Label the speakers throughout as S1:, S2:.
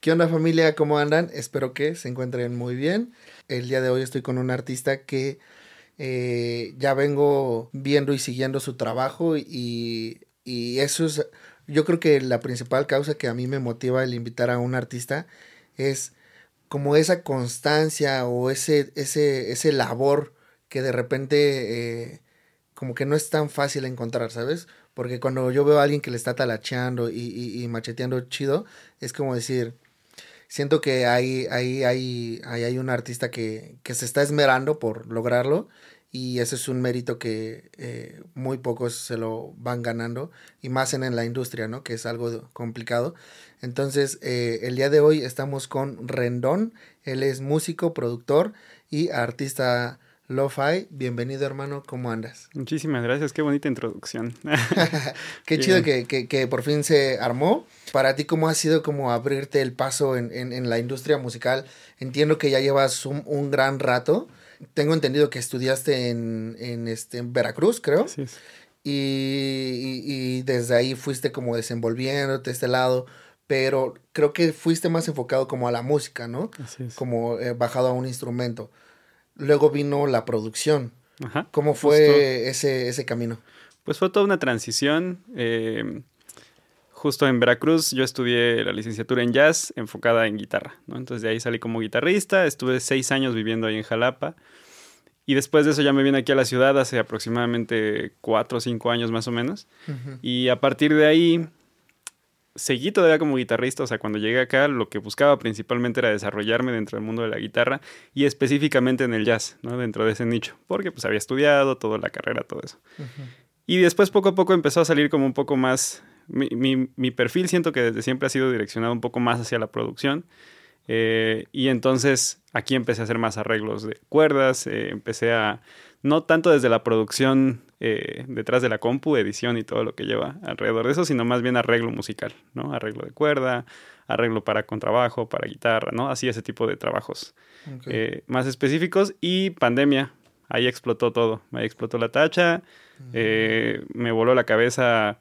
S1: ¿Qué onda familia? ¿Cómo andan? Espero que se encuentren muy bien. El día de hoy estoy con un artista que eh, ya vengo viendo y siguiendo su trabajo y, y eso es, yo creo que la principal causa que a mí me motiva el invitar a un artista es como esa constancia o ese, ese, ese labor que de repente eh, como que no es tan fácil encontrar, ¿sabes? Porque cuando yo veo a alguien que le está talacheando y, y, macheteando chido, es como decir, siento que hay, hay, hay, hay un artista que, que, se está esmerando por lograrlo y ese es un mérito que eh, muy pocos se lo van ganando y más en, en, la industria, ¿no? Que es algo complicado. Entonces, eh, el día de hoy estamos con Rendón, él es músico, productor y artista Lo-Fi. Bienvenido hermano, ¿cómo andas?
S2: Muchísimas gracias, qué bonita introducción.
S1: qué chido que, que, que, por fin se armó. Para ti, ¿cómo ha sido como abrirte el paso en, en, en la industria musical? Entiendo que ya llevas un, un gran rato tengo entendido que estudiaste en, en, este, Veracruz, creo. Sí. Y, y, desde ahí fuiste como desenvolviéndote este lado, pero creo que fuiste más enfocado como a la música, ¿no? Así es. Como eh, bajado a un instrumento. Luego vino la producción. Ajá, ¿Cómo fue ese, ese camino?
S2: Pues fue toda una transición. Eh, justo en Veracruz yo estudié la licenciatura en jazz enfocada en guitarra, ¿no? Entonces de ahí salí como guitarrista, estuve seis años viviendo ahí en Jalapa y después de eso ya me vine aquí a la ciudad hace aproximadamente cuatro o cinco años más o menos y a partir de ahí seguí todavía como guitarrista, o sea, cuando llegué acá lo que buscaba principalmente era desarrollarme dentro del mundo de la guitarra y específicamente en el jazz, ¿no? Dentro de ese nicho, porque pues había estudiado toda la carrera, todo eso. Y después poco a poco empezó a salir como un poco más mi, mi, perfil siento que desde siempre ha sido direccionado un poco más hacia la producción. Eh, y entonces aquí empecé a hacer más arreglos de cuerdas, eh, empecé a, no tanto desde la producción eh, detrás de la compu, edición y todo lo que lleva alrededor de eso, sino más bien arreglo musical, ¿no? Arreglo de cuerda, arreglo para contrabajo, para guitarra, ¿no? Así ese tipo de trabajos más específicos. Y pandemia, ahí explotó todo, ahí explotó la tacha, me voló la cabeza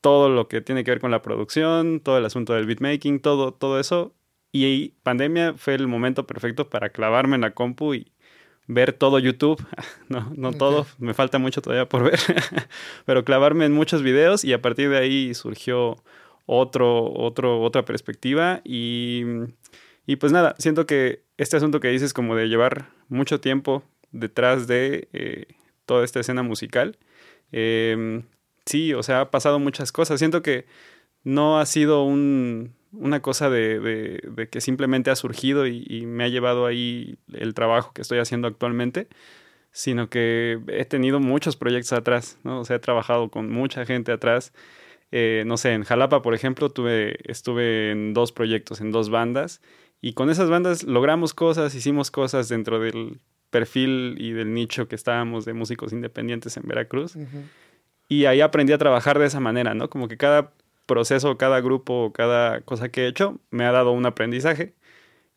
S2: todo lo que tiene que ver con la producción, todo el asunto del beatmaking, todo, todo eso. Y pandemia fue el momento perfecto para clavarme en la compu y ver todo YouTube. No, no todo, me falta mucho todavía por ver, pero clavarme en muchos videos y a partir de ahí surgió otro, otro, otra perspectiva y, y pues nada, siento que este asunto que dices como de llevar mucho tiempo detrás de eh, toda esta escena musical, eh, sí, o sea, ha pasado muchas cosas. Siento que no ha sido un, una cosa de, de, que simplemente ha surgido y, me ha llevado ahí el trabajo que estoy haciendo actualmente, sino que he tenido muchos proyectos atrás, ¿no? O sea, he trabajado con mucha gente atrás. Eh, no sé, en Jalapa, por ejemplo, tuve, estuve en dos proyectos, en dos bandas, y con esas bandas logramos cosas, hicimos cosas dentro del perfil y del nicho que estábamos de músicos independientes en Veracruz. Y ahí aprendí a trabajar de esa manera, ¿no? Como que cada proceso, cada grupo, cada cosa que he hecho me ha dado un aprendizaje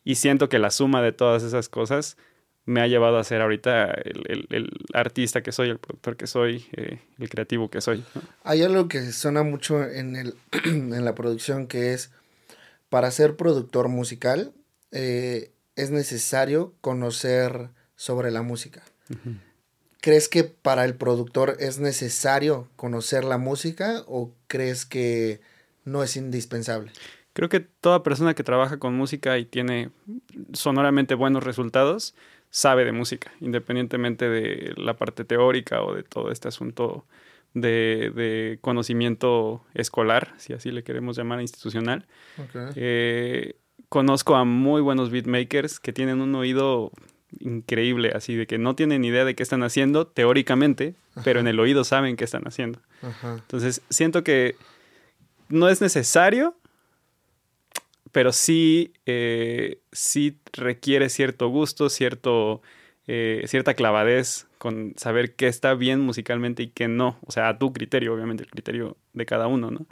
S2: y siento que la suma de todas esas cosas me ha llevado a ser ahorita el, el, artista que soy, el productor que soy, eh, el creativo que soy.
S1: Hay algo que suena mucho en, el, en la producción que es, para ser productor musical eh, es necesario conocer sobre la música. ¿Crees que para el productor es necesario conocer la música o crees que no es indispensable?
S2: Creo que toda persona que trabaja con música y tiene sonoramente buenos resultados sabe de música, independientemente de la parte teórica o de todo este asunto de, conocimiento escolar, si así le queremos llamar institucional. Eh, conozco a muy buenos beatmakers que tienen un oído increíble, así de que no tienen idea de qué están haciendo teóricamente, pero en el oído saben qué están haciendo. Entonces, siento que no es necesario, pero sí, eh, sí requiere cierto gusto, cierto, eh, cierta clavadez con saber qué está bien musicalmente y qué no. O sea, a tu criterio, obviamente, el criterio de cada uno, ¿no?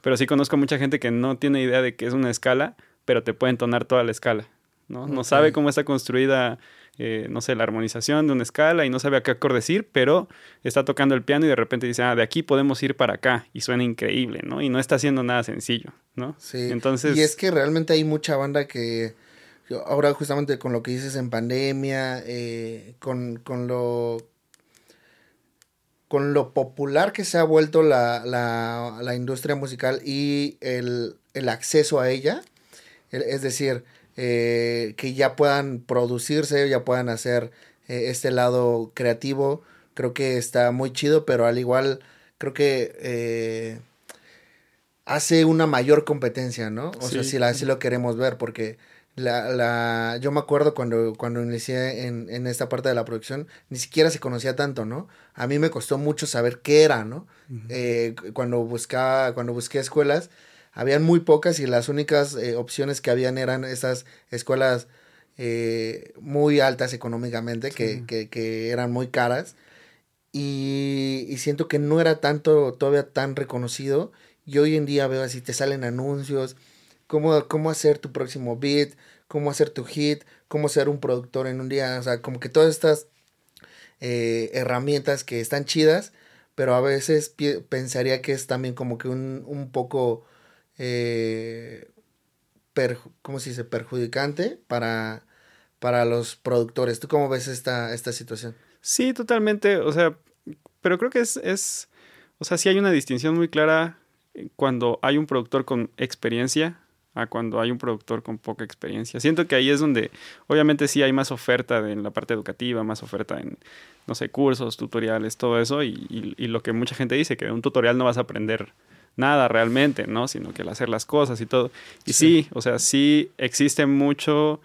S2: Pero sí conozco mucha gente que no tiene idea de qué es una escala, pero te puede entonar toda la escala. ¿no? No sabe cómo está construida eh, no sé, la armonización de una escala y no sabe a qué acorde decir, pero está tocando el piano y de repente dice, ah, de aquí podemos ir para acá y suena increíble, ¿no? Y no está haciendo nada sencillo, ¿no?
S1: Sí. Entonces... Y es que realmente hay mucha banda que ahora justamente con lo que dices en pandemia, eh, con, con, lo con lo popular que se ha vuelto la, la, la industria musical y el, el, acceso a ella, es decir, eh, que ya puedan producirse, ya puedan hacer eh, este lado creativo. Creo que está muy chido, pero al igual creo que eh, hace una mayor competencia, ¿no? O sea, si, la, si lo queremos ver, porque la, la, yo me acuerdo cuando, cuando inicié en, en, esta parte de la producción, ni siquiera se conocía tanto, ¿no? A mí me costó mucho saber qué era, ¿no? cuando buscaba, cuando busqué escuelas, habían muy pocas y las únicas eh, opciones que habían eran esas escuelas eh, muy altas económicamente, que, que, que, eran muy caras. Y, y, siento que no era tanto, todavía tan reconocido. Y hoy en día veo así, te salen anuncios, cómo, cómo hacer tu próximo beat, cómo hacer tu hit, cómo ser un productor en un día. O sea, como que todas estas eh, herramientas que están chidas, pero a veces pensaría que es también como que un, un poco eh, ¿cómo se dice? perjudicante para, para los productores. ¿Tú cómo ves esta, esta situación?
S2: Sí, totalmente. O sea, pero creo que es, es, o sea, sí hay una distinción muy clara cuando hay un productor con experiencia a cuando hay un productor con poca experiencia. Siento que ahí es donde, obviamente sí hay más oferta en la parte educativa, más oferta en, no sé, cursos, tutoriales, todo eso, y, y lo que mucha gente dice, que de un tutorial no vas a aprender nada realmente, ¿no? Sino que el hacer las cosas y todo. Y sí, o sea, sí existe mucho,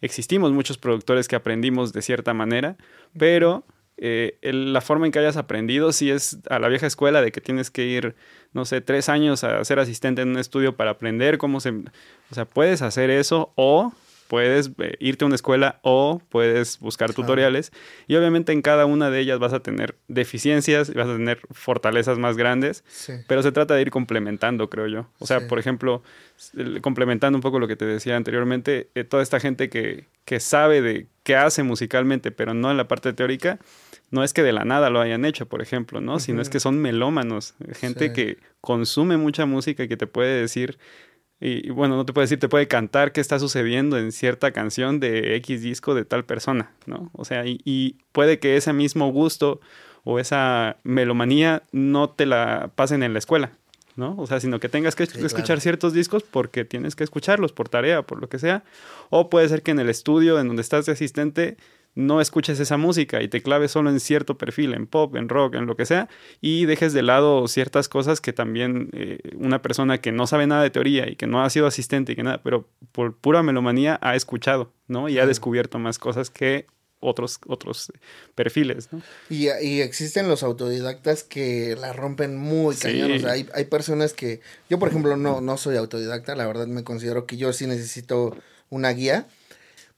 S2: existimos muchos productores que aprendimos de cierta manera, pero eh, la forma en que hayas aprendido sí es a la vieja escuela de que tienes que ir, no sé, tres años a ser asistente en un estudio para aprender cómo se... O sea, puedes hacer eso o puedes eh, irte a una escuela o puedes buscar tutoriales. Y obviamente en cada una de ellas vas a tener deficiencias y vas a tener fortalezas más grandes, pero se trata de ir complementando, creo yo. O sea, por ejemplo, complementando un poco lo que te decía anteriormente, eh, toda esta gente que, que sabe de qué hace musicalmente, pero no en la parte teórica, no es que de la nada lo hayan hecho, por ejemplo, ¿no? Sino es que son melómanos, gente que consume mucha música y que te puede decir y, bueno, no te puede decir, te puede cantar qué está sucediendo en cierta canción de X disco de tal persona, ¿no? O sea, y, puede que ese mismo gusto o esa melomanía no te la pasen en la escuela, ¿no? O sea, sino que tengas que escuchar ciertos discos porque tienes que escucharlos por tarea, por lo que sea. O puede ser que en el estudio en donde estás de asistente no escuches esa música y te claves solo en cierto perfil, en pop, en rock, en lo que sea, y dejes de lado ciertas cosas que también eh, una persona que no sabe nada de teoría y que no ha sido asistente y que nada, pero por pura melomanía ha escuchado, ¿no? Y ha descubierto más cosas que otros, otros perfiles, ¿no?
S1: Y, y, existen los autodidactas que la rompen muy cañón. O sea, hay, hay, personas que. Yo, por ejemplo, no, no soy autodidacta. La verdad, me considero que yo sí necesito una guía.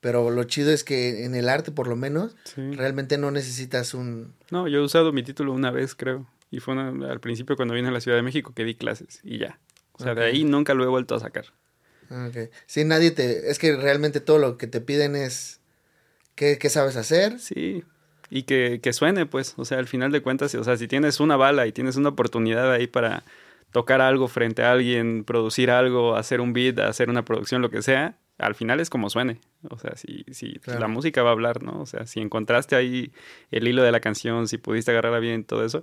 S1: Pero lo chido es que en el arte, por lo menos, realmente no necesitas un...
S2: No, yo he usado mi título una vez, creo. Y fue al principio cuando vine a la Ciudad de México que di clases y ya. O sea, de ahí nunca lo he vuelto a sacar.
S1: Ok. Sí, nadie te... Es que realmente todo lo que te piden es... ¿Qué, qué sabes hacer?
S2: Sí. Y que, que suene, pues. O sea, al final de cuentas, o sea, si tienes una bala y tienes una oportunidad ahí para tocar algo frente a alguien, producir algo, hacer un beat, hacer una producción, lo que sea, al final es como suene. O sea, si, si la música va a hablar, ¿no? O sea, si encontraste ahí el hilo de la canción, si pudiste agarrarla bien, todo eso,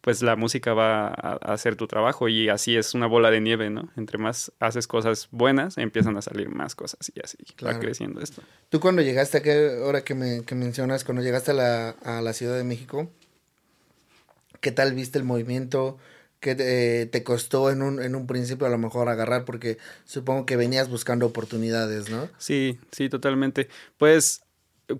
S2: pues la música va a, hacer tu trabajo y así es una bola de nieve, ¿no? Entre más haces cosas buenas, empiezan a salir más cosas y así va creciendo esto.
S1: Tú cuando llegaste, a ahora que, me, que mencionas, cuando llegaste a la, a la Ciudad de México, ¿qué tal viste el movimiento? Que te, costó en un, en un principio a lo mejor agarrar porque supongo que venías buscando oportunidades, ¿no?
S2: Sí, sí, totalmente. Pues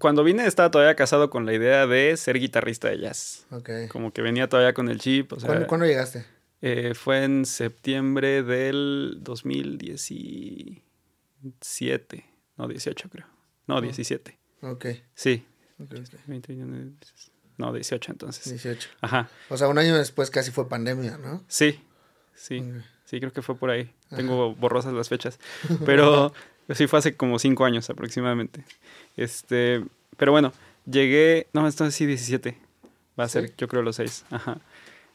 S2: cuando vine estaba todavía casado con la idea de ser guitarrista de jazz. Ok. Como que venía todavía con el chip. O
S1: sea, ¿Cuándo, llegaste?
S2: Eh, fue en septiembre del 2017. No, 18 creo. No, 17.
S1: Ok.
S2: Sí. Okay. 20 no, 18 entonces.
S1: 18.
S2: Ajá.
S1: O sea, un año después casi fue pandemia, ¿no?
S2: Sí, sí. Sí, creo que fue por ahí. Tengo borrosas las fechas. Pero sí fue hace como cinco años aproximadamente. Este, pero bueno, llegué, no, esto sí 17, va a ser yo creo los 6, ajá.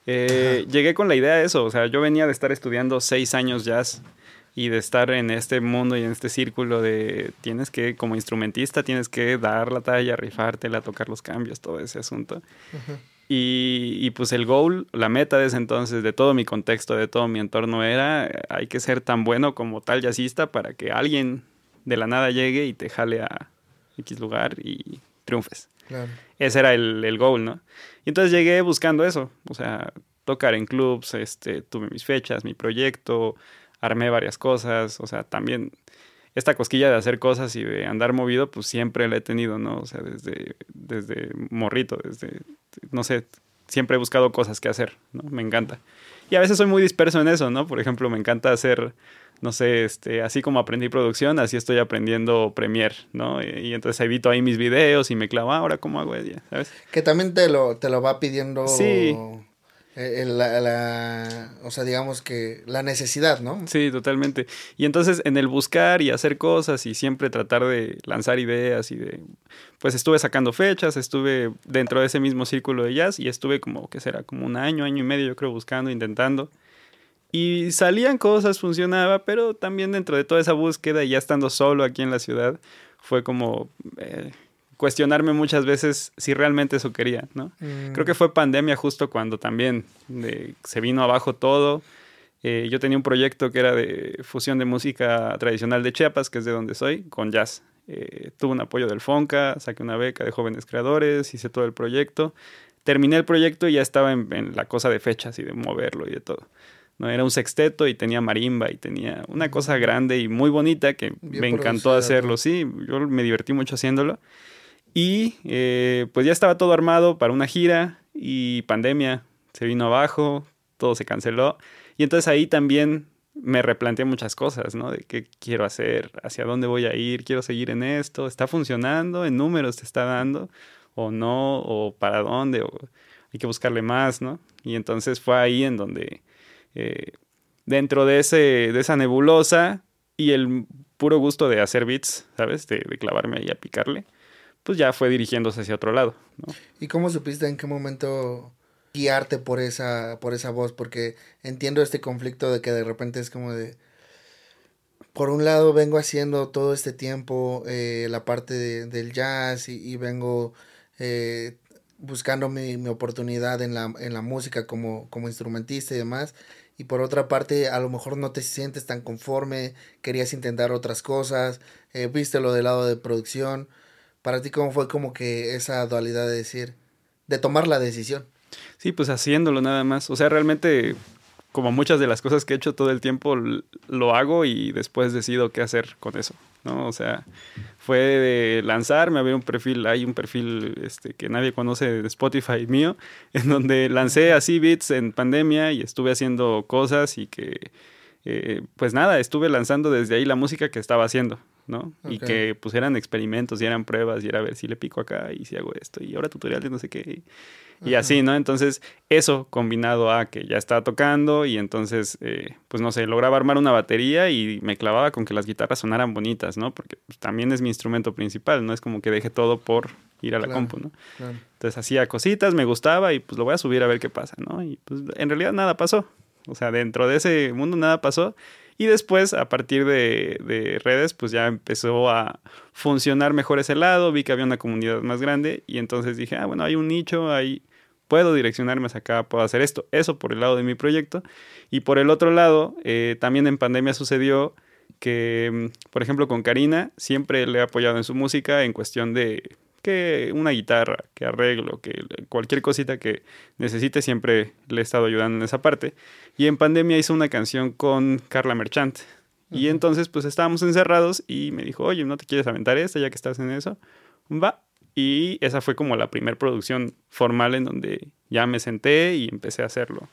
S2: Eh, llegué con la idea de eso, o sea, yo venía de estar estudiando 6 años jazz y de estar en este mundo y en este círculo de tienes que, como instrumentista, tienes que dar la talla, rifártela, tocar los cambios, todo ese asunto. Y, y, pues el goal, la meta de ese entonces, de todo mi contexto, de todo mi entorno era, hay que ser tan bueno como tal jazzista para que alguien de la nada llegue y te jale a X lugar y triunfes. Ese era el, el goal, ¿no? Y entonces llegué buscando eso, o sea, tocar en clubs, este, tuve mis fechas, mi proyecto, armé varias cosas, o sea, también esta cosquilla de hacer cosas y de andar movido, pues siempre la he tenido, ¿no? O sea, desde, desde morrito, desde, no sé, siempre he buscado cosas que hacer, ¿no? Me encanta. Y a veces soy muy disperso en eso, ¿no? Por ejemplo, me encanta hacer, no sé, este, así como aprendí producción, así estoy aprendiendo Premiere, ¿no? Y, entonces edito ahí mis videos y me clavo, ah, ahora cómo hago ella, ¿sabes?
S1: Que también te lo, te lo va pidiendo... Sí eh, la, o sea, digamos que la necesidad, ¿no?
S2: Sí, totalmente. Y entonces en el buscar y hacer cosas y siempre tratar de lanzar ideas y de, pues estuve sacando fechas, estuve dentro de ese mismo círculo de jazz y estuve como, ¿qué será? Como un año, año y medio yo creo buscando, intentando. Y salían cosas, funcionaba, pero también dentro de toda esa búsqueda y ya estando solo aquí en la ciudad, fue como... Eh, cuestionarme muchas veces si realmente eso quería, ¿no? Mm. Creo que fue pandemia justo cuando también se vino abajo todo. Eh, yo tenía un proyecto que era de fusión de música tradicional de Chiapas, que es de donde soy, con jazz. Eh, tuve un apoyo del FONCA, saqué una beca de jóvenes creadores, hice todo el proyecto. Terminé el proyecto y ya estaba en, la cosa de fechas y de moverlo y de todo. ¿no? Era un sexteto y tenía marimba y tenía una cosa grande y muy bonita que me encantó hacerlo. Sí, yo me divertí mucho haciéndolo. Y eh, pues ya estaba todo armado para una gira y pandemia se vino abajo, todo se canceló. Y entonces ahí también me replanteé muchas cosas, ¿no? De qué quiero hacer, hacia dónde voy a ir, quiero seguir en esto, está funcionando, en números te está dando, o no, o para dónde, o hay que buscarle más, ¿no? Y entonces fue ahí en donde, eh, dentro de, ese, de esa nebulosa y el puro gusto de hacer beats, ¿sabes? De, de clavarme ahí a picarle pues ya fue dirigiéndose hacia otro lado.
S1: ¿Y cómo supiste en qué momento guiarte por esa, por esa voz? Porque entiendo este conflicto de que de repente es como de, por un lado vengo haciendo todo este tiempo eh, la parte del jazz y, vengo eh, buscando mi, mi, oportunidad en la, en la música como, como instrumentista y demás. Y por otra parte, a lo mejor no te sientes tan conforme, querías intentar otras cosas, eh, viste lo del lado de producción. Para ti, ¿cómo fue como que esa dualidad de decir, de tomar la decisión?
S2: Sí, pues haciéndolo nada más. O sea, realmente, como muchas de las cosas que he hecho todo el tiempo, lo hago y después decido qué hacer con eso, ¿no? O sea, fue de lanzarme, había un perfil, hay un perfil este, que nadie conoce de Spotify mío, en donde lancé así beats en pandemia y estuve haciendo cosas y que, eh, pues nada, estuve lanzando desde ahí la música que estaba haciendo. ¿No? Y que pues eran experimentos y eran pruebas y era a ver si le pico acá y si hago esto y ahora tutorial de no sé qué. Y, así, ¿no? Entonces, eso combinado a que ya estaba tocando y entonces, eh, pues no sé, lograba armar una batería y me clavaba con que las guitarras sonaran bonitas, ¿no? Porque pues, también es mi instrumento principal, no es como que deje todo por ir a la compu, ¿no? Entonces hacía cositas, me gustaba y pues lo voy a subir a ver qué pasa, ¿no? Y pues en realidad nada pasó. O sea, dentro de ese mundo nada pasó. Y después, a partir de, redes, pues ya empezó a funcionar mejor ese lado, vi que había una comunidad más grande y entonces dije, ah, bueno, hay un nicho, ahí puedo direccionarme hacia acá, puedo hacer esto, eso por el lado de mi proyecto. Y por el otro lado, eh, también en pandemia sucedió que, mm, por ejemplo, con Karina, siempre le he apoyado en su música en cuestión de que una guitarra, que arreglo, que cualquier cosita que necesite, siempre le he estado ayudando en esa parte. Y en pandemia hizo una canción con Carla Merchant. Y entonces pues estábamos encerrados y me dijo, oye, ¿no te quieres aventar esta ya que estás en eso? Va. Y esa fue como la primera producción formal en donde ya me senté y empecé a hacerlo.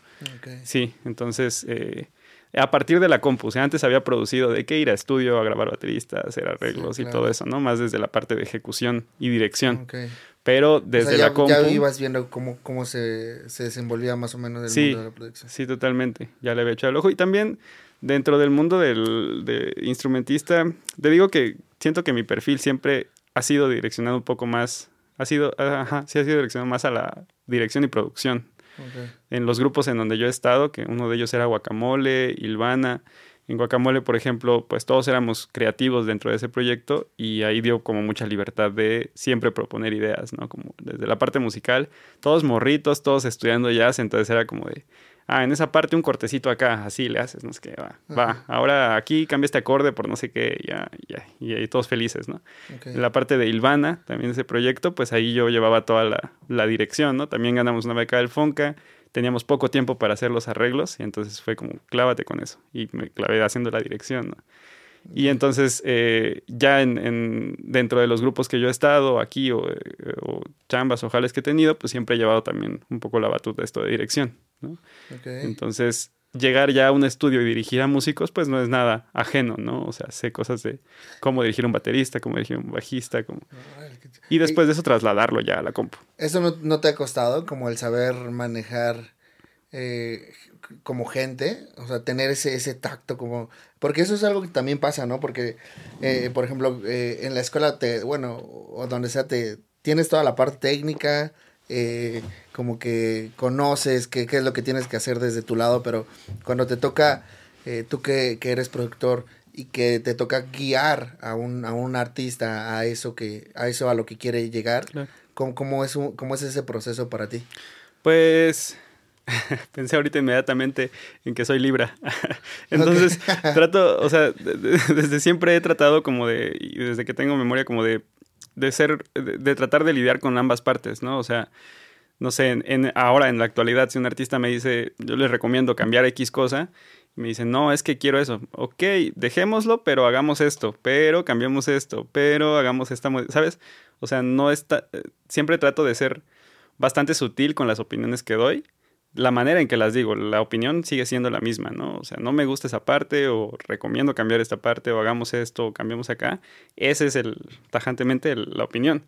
S2: Sí, entonces eh, a partir de la compu. O sea, antes había producido de que ir a estudio a grabar bateristas, hacer arreglos y todo eso, ¿no? Más desde la parte de ejecución y dirección. Pero desde la compu.
S1: Ya ibas viendo cómo, cómo se, se desenvolvía más o menos el mundo de la producción.
S2: Sí, totalmente. Ya le había echado el ojo. Y también dentro del mundo del de instrumentista, te digo que siento que mi perfil siempre ha sido direccionado un poco más, ha sido, ajá, sí ha sido direccionado más a la dirección y producción. En los grupos en donde yo he estado, que uno de ellos era Guacamole, Ilvana, en Guacamole, por ejemplo, pues todos éramos creativos dentro de ese proyecto y ahí dio como mucha libertad de siempre proponer ideas, ¿no? Como desde la parte musical, todos morritos, todos estudiando jazz, entonces era como de, ah, en esa parte un cortecito acá, así le haces, no sé qué, va, va, ahora aquí cambia este acorde por no sé qué, ya, ya, y todos felices, ¿no? En la parte de Ilvana, también ese proyecto, pues ahí yo llevaba toda la, la dirección, ¿no? También ganamos una beca del Fonca, teníamos poco tiempo para hacer los arreglos y entonces fue como, clávate con eso. Y me clavé haciendo la dirección, ¿no? Y entonces eh, ya en, dentro de los grupos que yo he estado aquí o, eh, o, chambas o jales que he tenido, pues siempre he llevado también un poco la batuta de esto de dirección. ¿no? Entonces llegar ya a un estudio y dirigir a músicos, pues no es nada ajeno, ¿no? O sea, sé cosas de cómo dirigir un baterista, cómo dirigir un bajista, cómo... Y después de eso trasladarlo ya a la compu.
S1: ¿Eso no, no te ha costado como el saber manejar eh, como gente, o sea, tener ese, ese tacto como... Porque eso es algo que también pasa, ¿no? Porque, eh, por ejemplo, eh, en la escuela, te, bueno, o donde sea, te tienes toda la parte técnica, como que conoces qué, qué es lo que tienes que hacer desde tu lado, pero cuando te toca, tú que, que, eres productor y que te toca guiar a un, a un artista a eso, que, a eso a lo que quiere llegar, ¿cómo, cómo, es ¿cómo es ese proceso para ti?
S2: Pues pensé ahorita inmediatamente en que soy Libra. Entonces, trato, o sea, desde siempre he tratado como de, y desde que tengo memoria, como de, de ser, de, tratar de lidiar con ambas partes, ¿no? O sea, no sé, en, ahora en la actualidad, si un artista me dice, yo les recomiendo cambiar X cosa, y me dicen, no, es que quiero eso. Ok, dejémoslo, pero hagamos esto, pero cambiemos esto, pero hagamos esta, ¿sabes? O sea, no está, eh, siempre trato de ser bastante sutil con las opiniones que doy la manera en que las digo, la opinión sigue siendo la misma, ¿no? O sea, no me gusta esa parte o recomiendo cambiar esta parte o hagamos esto o cambiemos acá. Ese es el, tajantemente la opinión.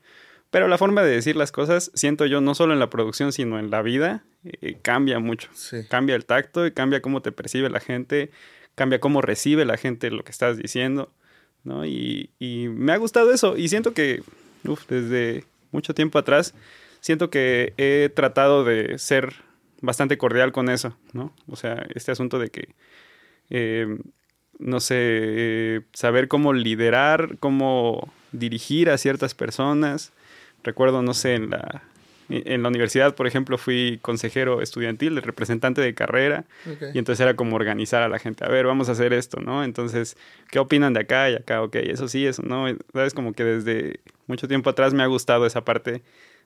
S2: Pero la forma de decir las cosas, siento yo, no solo en la producción, sino en la vida, eh, cambia mucho. Cambia el tacto y cambia cómo te percibe la gente, cambia cómo recibe la gente lo que estás diciendo, ¿no? Y, y me ha gustado eso y siento que, uf, desde mucho tiempo atrás, siento que he tratado de ser bastante cordial con eso, ¿no? O sea, este asunto de que, eh, no sé, eh, saber cómo liderar, cómo dirigir a ciertas personas. Recuerdo, no sé, en la, en la universidad, por ejemplo, fui consejero estudiantil, representante de carrera, y entonces era como organizar a la gente, a ver, vamos a hacer esto, ¿no? Entonces, ¿qué opinan de acá y acá? Ok, eso sí, eso no, sabes, como que desde mucho tiempo atrás me ha gustado esa parte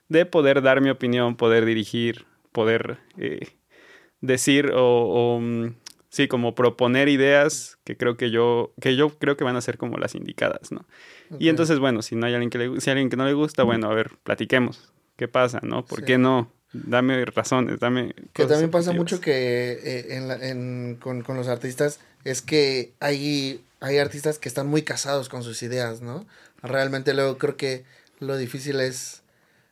S2: de poder dar mi opinión, poder dirigir, poder eh, decir o, mm, sí, como proponer ideas que creo que yo, que yo creo que van a ser como las indicadas, ¿no? Y entonces, bueno, si no hay alguien que le, si hay alguien que no le gusta, bueno, a ver, platiquemos. ¿Qué pasa, no? ¿Por qué no? Dame razones, dame...
S1: Que también pasa mucho que eh, en en, con, con, los artistas es que hay, hay artistas que están muy casados con sus ideas, ¿no? Realmente luego creo que lo difícil es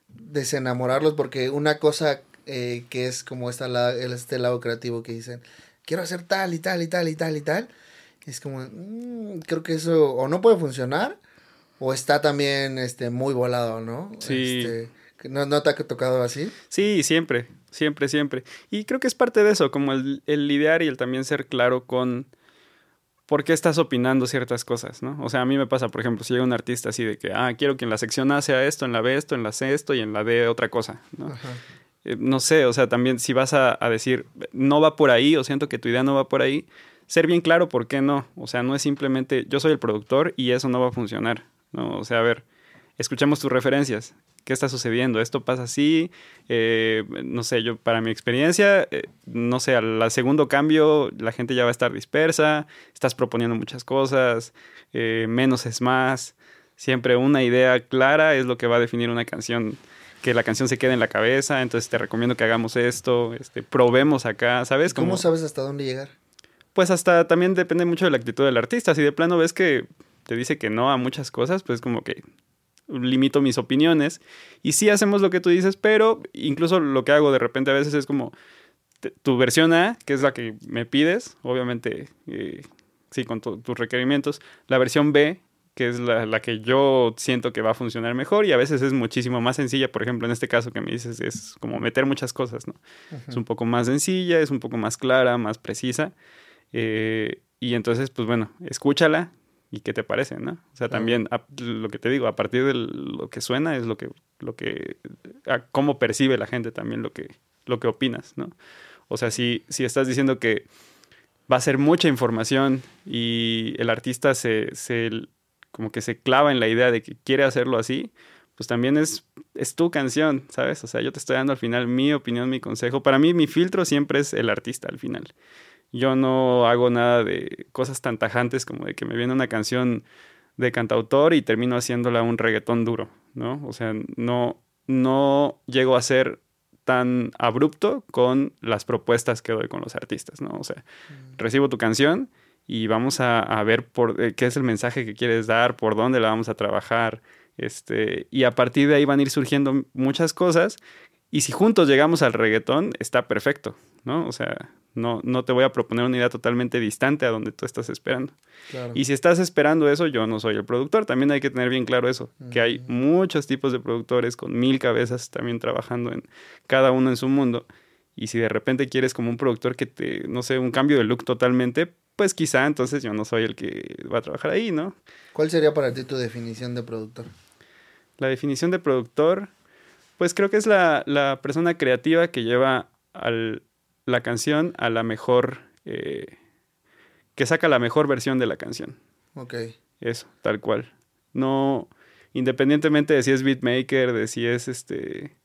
S1: desenamorarlos porque una cosa eh, que es como esta este lado creativo que dicen, quiero hacer tal y tal y tal y tal y tal. Es como, mm, creo que eso o no puede funcionar o está también este, muy volado, ¿no? Sí. Este, ¿no, ¿No te ha tocado así?
S2: Sí, siempre, siempre, siempre. Y creo que es parte de eso, como el, el lidiar y el también ser claro con por qué estás opinando ciertas cosas, ¿no? O sea, a mí me pasa, por ejemplo, si llega un artista así de que, ah, quiero que en la sección A sea esto, en la B esto, en la C esto y en la D otra cosa, ¿no? Ajá. Eh, no sé, o sea, también si vas a, decir, no va por ahí o siento que tu idea no va por ahí, ser bien claro por qué no. O sea, no es simplemente yo soy el productor y eso no va a funcionar. ¿no? O sea, a ver, escuchemos tus referencias. ¿Qué está sucediendo? Esto pasa así. Eh, no sé, yo para mi experiencia, eh, no sé, al, segundo cambio la gente ya va a estar dispersa, estás proponiendo muchas cosas, menos es más. Siempre una idea clara es lo que va a definir una canción que la canción se quede en la cabeza, entonces te recomiendo que hagamos esto, este, probemos acá, ¿sabes?
S1: ¿Cómo sabes hasta dónde llegar?
S2: Pues hasta también depende mucho de la actitud del artista. Si de plano ves que te dice que no a muchas cosas, pues como que limito mis opiniones. Y sí hacemos lo que tú dices, pero incluso lo que hago de repente a veces es como tu versión A, que es la que me pides, obviamente, eh, sí, con tus requerimientos. La versión B, que es la, que yo siento que va a funcionar mejor y a veces es muchísimo más sencilla. Por ejemplo, en este caso que me dices, es como meter muchas cosas, ¿no? Es un poco más sencilla, es un poco más clara, más precisa. Eh, y entonces, pues bueno, escúchala y qué te parece, ¿no? O sea, también lo que te digo, a partir de lo que suena es lo que, lo que, cómo percibe la gente también lo que, lo que opinas, ¿no? O sea, si, si estás diciendo que va a ser mucha información y el artista se, se como que se clava en la idea de que quiere hacerlo así, pues también es, es tu canción, ¿sabes? O sea, yo te estoy dando al final mi opinión, mi consejo. Para mí mi filtro siempre es el artista al final. Yo no hago nada de cosas tan tajantes como de que me viene una canción de cantautor y termino haciéndola un reggaetón duro, ¿no? O sea, no, no llego a ser tan abrupto con las propuestas que doy con los artistas, ¿no? O sea, mm. recibo tu canción y vamos a, ver por eh, qué es el mensaje que quieres dar, por dónde la vamos a trabajar, este, y a partir de ahí van a ir surgiendo muchas cosas, y si juntos llegamos al reggaetón, está perfecto, ¿no? O sea, no, no te voy a proponer una idea totalmente distante a donde tú estás esperando. Y si estás esperando eso, yo no soy el productor. También hay que tener bien claro eso, que hay muchos tipos de productores con mil cabezas también trabajando en cada uno en su mundo. Y si de repente quieres como un productor que te, no sé, un cambio de look totalmente, pues quizá entonces yo no soy el que va a trabajar ahí, ¿no?
S1: ¿Cuál sería para ti tu definición de productor?
S2: La definición de productor, pues creo que es la, la persona creativa que lleva al, la canción a la mejor, eh, que saca la mejor versión de la canción.
S1: Ok.
S2: Eso, tal cual. No, independientemente de si es beatmaker, de si es este,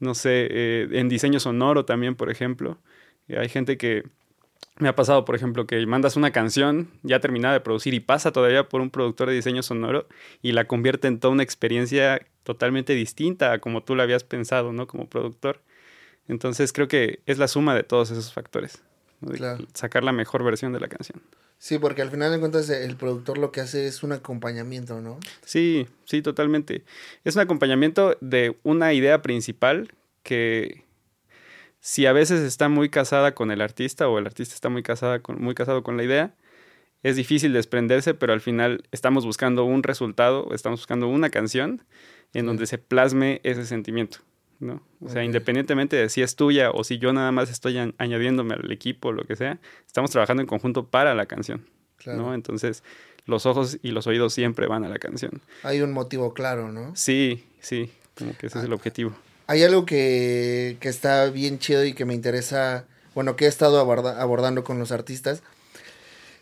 S2: no sé, eh, en diseño sonoro también, por ejemplo. hay gente que me ha pasado, por ejemplo, que mandas una canción ya terminada de producir y pasa todavía por un productor de diseño sonoro y la convierte en toda una experiencia totalmente distinta a como tú la habías pensado, ¿no? Como productor. Entonces creo que es la suma de todos esos factores. Sacar la mejor versión de la canción.
S1: Sí, porque al final de cuentas el productor lo que hace es un acompañamiento, ¿no?
S2: Sí, sí, totalmente. Es un acompañamiento de una idea principal que si a veces está muy casada con el artista o el artista está muy, casada con, muy casado con la idea, es difícil desprenderse, pero al final estamos buscando un resultado, estamos buscando una canción en donde se plasme ese sentimiento. ¿No? O sea, independientemente de si es tuya o si yo nada más estoy añadiéndome al equipo o lo que sea, estamos trabajando en conjunto para la canción, ¿no? Entonces, los ojos y los oídos siempre van a la canción.
S1: Hay un motivo claro, ¿no?
S2: Sí, sí, como que ese es el ah, objetivo.
S1: Hay algo que, que, está bien chido y que me interesa, bueno, que he estado abordando con los artistas,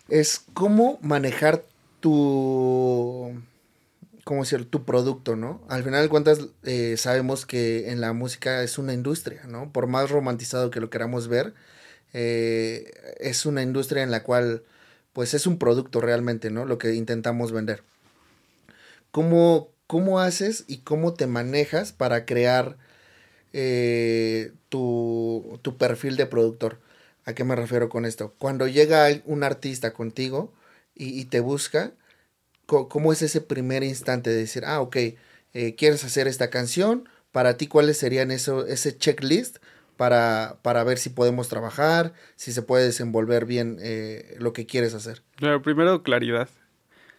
S1: es cómo manejar tu como decir, tu producto, ¿no? Al final de cuentas, eh, sabemos que en la música es una industria, ¿no? Por más romantizado que lo queramos ver, eh, es una industria en la cual, pues es un producto realmente, ¿no? Lo que intentamos vender. ¿Cómo, cómo haces y cómo te manejas para crear eh, tu, tu perfil de productor? ¿A qué me refiero con esto? Cuando llega un artista contigo y te busca, ¿Cómo es ese primer instante de decir, ah, ok, eh, quieres hacer esta canción? Para ti, ¿cuáles serían eso, ese checklist para, para ver si podemos trabajar, si se puede desenvolver bien eh, lo que quieres hacer?
S2: Claro, primero claridad.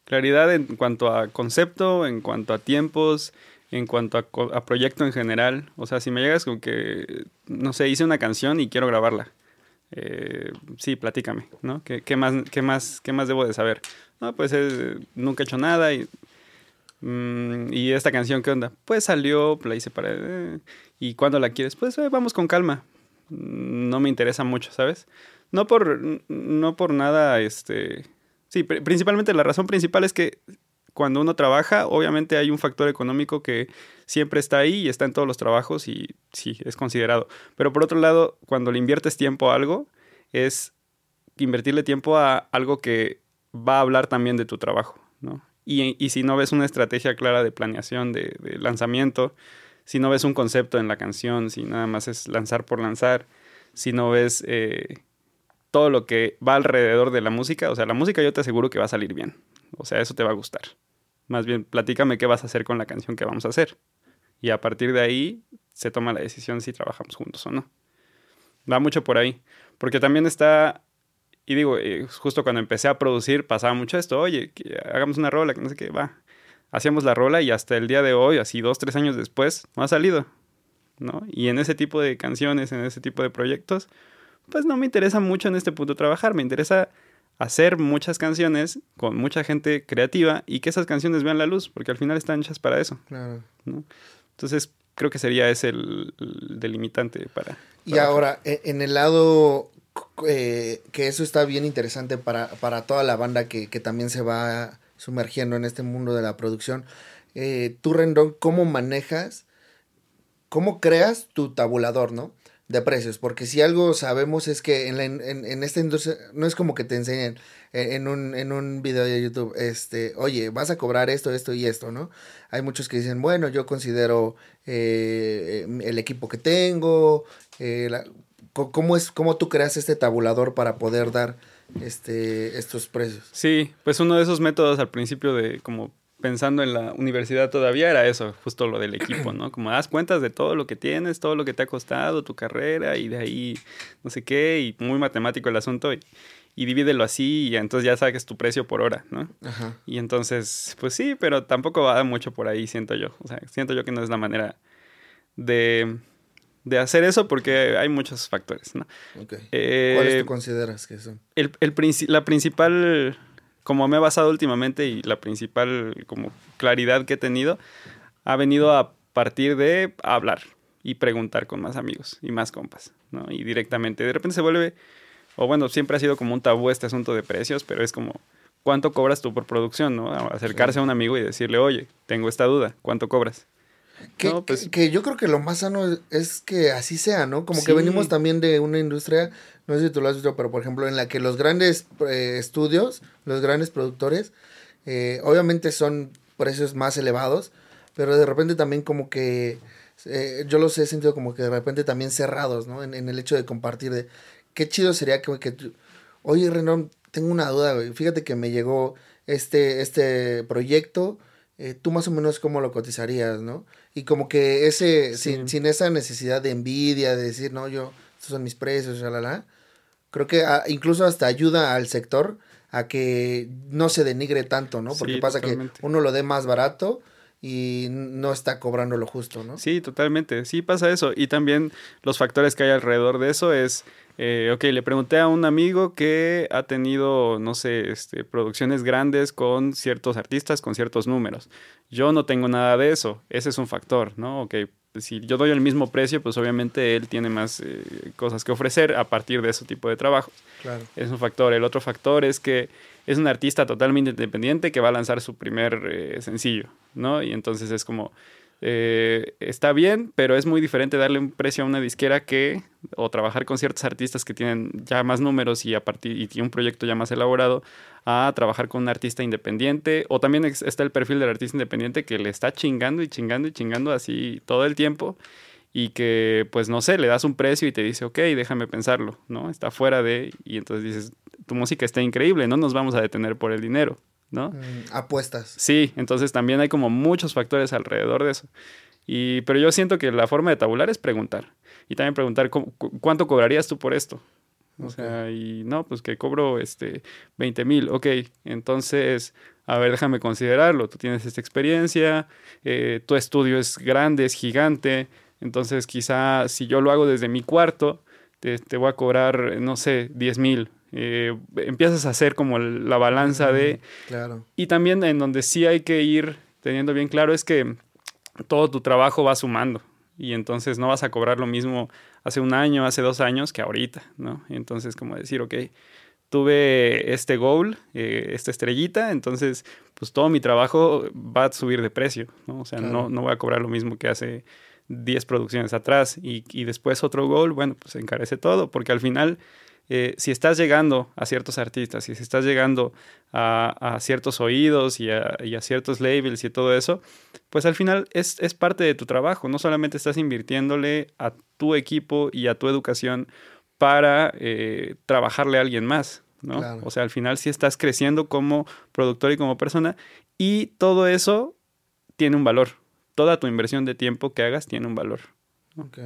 S2: Claridad en cuanto a concepto, en cuanto a tiempos, en cuanto a, proyecto en general. O sea, si me llegas con que, no sé, hice una canción y quiero grabarla. Eh, sí, platícame, ¿no? ¿Qué, ¿Qué, más, qué, más, ¿Qué más debo de saber? No, pues eh, nunca he hecho nada y, mm, y esta canción, ¿qué onda? Pues salió, la hice para... Eh, ¿Y cuándo la quieres? Pues eh, vamos con calma. No me interesa mucho, ¿sabes? No por, no por nada, este... Sí, principalmente la razón principal es que cuando uno trabaja, obviamente hay un factor económico que siempre está ahí y está en todos los trabajos y sí, es considerado. Pero por otro lado, cuando le inviertes tiempo a algo, es invertirle tiempo a algo que va a hablar también de tu trabajo, ¿no? Y, y si no ves una estrategia clara de planeación, de, lanzamiento, si no ves un concepto en la canción, si nada más es lanzar por lanzar, si no ves eh, todo lo que va alrededor de la música, o sea, la música yo te aseguro que va a salir bien, o sea, eso te va a gustar. Más bien, platícame qué vas a hacer con la canción que vamos a hacer. Y a partir de ahí se toma la decisión si trabajamos juntos o no. Va mucho por ahí. Porque también está y digo, eh, justo cuando empecé a producir pasaba mucho esto, oye, hagamos una rola, que no sé qué, va. Hacíamos la rola y hasta el día de hoy, así dos, tres años después, no ha salido, ¿no? Y en ese tipo de canciones, en ese tipo de proyectos, pues no me interesa mucho en este punto trabajar, me interesa hacer muchas canciones con mucha gente creativa y que esas canciones vean la luz, porque al final están hechas para eso. Claro. ¿no? Entonces, creo que sería ese el, delimitante para,
S1: Y ahora, e, en el lado eh, que eso está bien interesante para, para toda la banda que, que, también se va sumergiendo en este mundo de la producción. Eh, tú, Rendón, ¿cómo manejas, cómo creas tu tabulador, no? De precios, porque si algo sabemos es que en, en, en esta industria no es como que te enseñen en un, en un video de YouTube, este, oye, vas a cobrar esto, esto y esto, ¿no? Hay muchos que dicen, bueno, yo considero eh, el equipo que tengo, eh, ¿Cómo, es, ¿Cómo tú creas este tabulador para poder dar este, estos precios?
S2: Sí, pues uno de esos métodos al principio de como pensando en la universidad todavía era eso, justo lo del equipo, ¿no? Como das cuentas de todo lo que tienes, todo lo que te ha costado, tu carrera y de ahí no sé qué, y muy matemático el asunto y, y divídelo así y entonces ya saques tu precio por hora, ¿no? Ajá. Y entonces, pues sí, pero tampoco va mucho por ahí, siento yo. O sea, siento yo que no es la manera de de hacer eso porque hay muchos factores, ¿no?
S1: Eh, ¿Cuáles tú consideras que son?
S2: El, el, la principal, como me he basado últimamente y la principal como claridad que he tenido, ha venido a partir de hablar y preguntar con más amigos y más compas, ¿no? Y directamente, de repente se vuelve, o bueno, siempre ha sido como un tabú este asunto de precios, pero es como, ¿cuánto cobras tú por producción, no? Acercarse a un amigo y decirle, oye, tengo esta duda, ¿cuánto cobras?
S1: Pues que, yo creo que lo más sano es, que así sea, ¿no? Como que venimos también de una industria, no sé si tú lo has visto, pero por ejemplo, en la que los grandes eh, estudios, los grandes productores, eh, obviamente son precios más elevados, pero de repente también como que, eh, yo los he sentido como que de repente también cerrados, ¿no? En, el hecho de compartir de, qué chido sería que, que oye, Renan, tengo una duda, güey, fíjate que me llegó este, este proyecto, tú más o menos cómo lo cotizarías, ¿no? Y como que ese, sin, sin, esa necesidad de envidia, de decir, no, yo, estos son mis precios, la creo que incluso hasta ayuda al sector a que no se denigre tanto, ¿no? Porque pasa que uno lo dé más barato y no está cobrando lo justo, ¿no?
S2: Sí, totalmente. Sí pasa eso. Y también los factores que hay alrededor de eso es eh, ok, le pregunté a un amigo que ha tenido, no sé, este, producciones grandes con ciertos artistas, con ciertos números. Yo no tengo nada de eso. Ese es un factor, ¿no? Ok, si yo doy el mismo precio, pues obviamente él tiene más eh, cosas que ofrecer a partir de ese tipo de trabajo. Claro. Es un factor. El otro factor es que es un artista totalmente independiente que va a lanzar su primer eh, sencillo, ¿no? Y entonces es como, eh, está bien, pero es muy diferente darle un precio a una disquera que, o trabajar con ciertos artistas que tienen ya más números y, a partir, y un proyecto ya más elaborado, a trabajar con un artista independiente. O también está el perfil del artista independiente que le está chingando y chingando y chingando así todo el tiempo y que, pues no sé, le das un precio y te dice, ok, déjame pensarlo, ¿no? Está fuera de, y entonces dices, tu música está increíble, no nos vamos a detener por el dinero. ¿no? Mm,
S1: apuestas.
S2: Sí, entonces también hay como muchos factores alrededor de eso. Y, pero yo siento que la forma de tabular es preguntar. Y también preguntar cuánto cobrarías tú por esto. O sea, y no, pues que cobro este 20 mil, ok, entonces, a ver, déjame considerarlo, tú tienes esta experiencia, eh, tu estudio es grande, es gigante, entonces quizá si yo lo hago desde mi cuarto, te, te voy a cobrar, no sé, 10 mil, eh, empiezas a hacer como la balanza de...
S1: Claro.
S2: Y también en donde sí hay que ir teniendo bien claro es que todo tu trabajo va sumando y entonces no vas a cobrar lo mismo hace un año, hace dos años que ahorita, ¿no? Entonces como decir, ok, tuve este goal, eh, esta estrellita, entonces pues todo mi trabajo va a subir de precio, ¿no? O sea, no, no voy a cobrar lo mismo que hace 10 producciones atrás y, y después otro goal, bueno, pues encarece todo, porque al final eh, si estás llegando a ciertos artistas, si estás llegando a, ciertos oídos y a, ciertos labels y todo eso, pues al final es, parte de tu trabajo. No solamente estás invirtiéndole a tu equipo y a tu educación para eh, trabajarle a alguien más. ¿no? O sea, al final sí estás creciendo como productor y como persona y todo eso tiene un valor. Toda tu inversión de tiempo que hagas tiene un valor.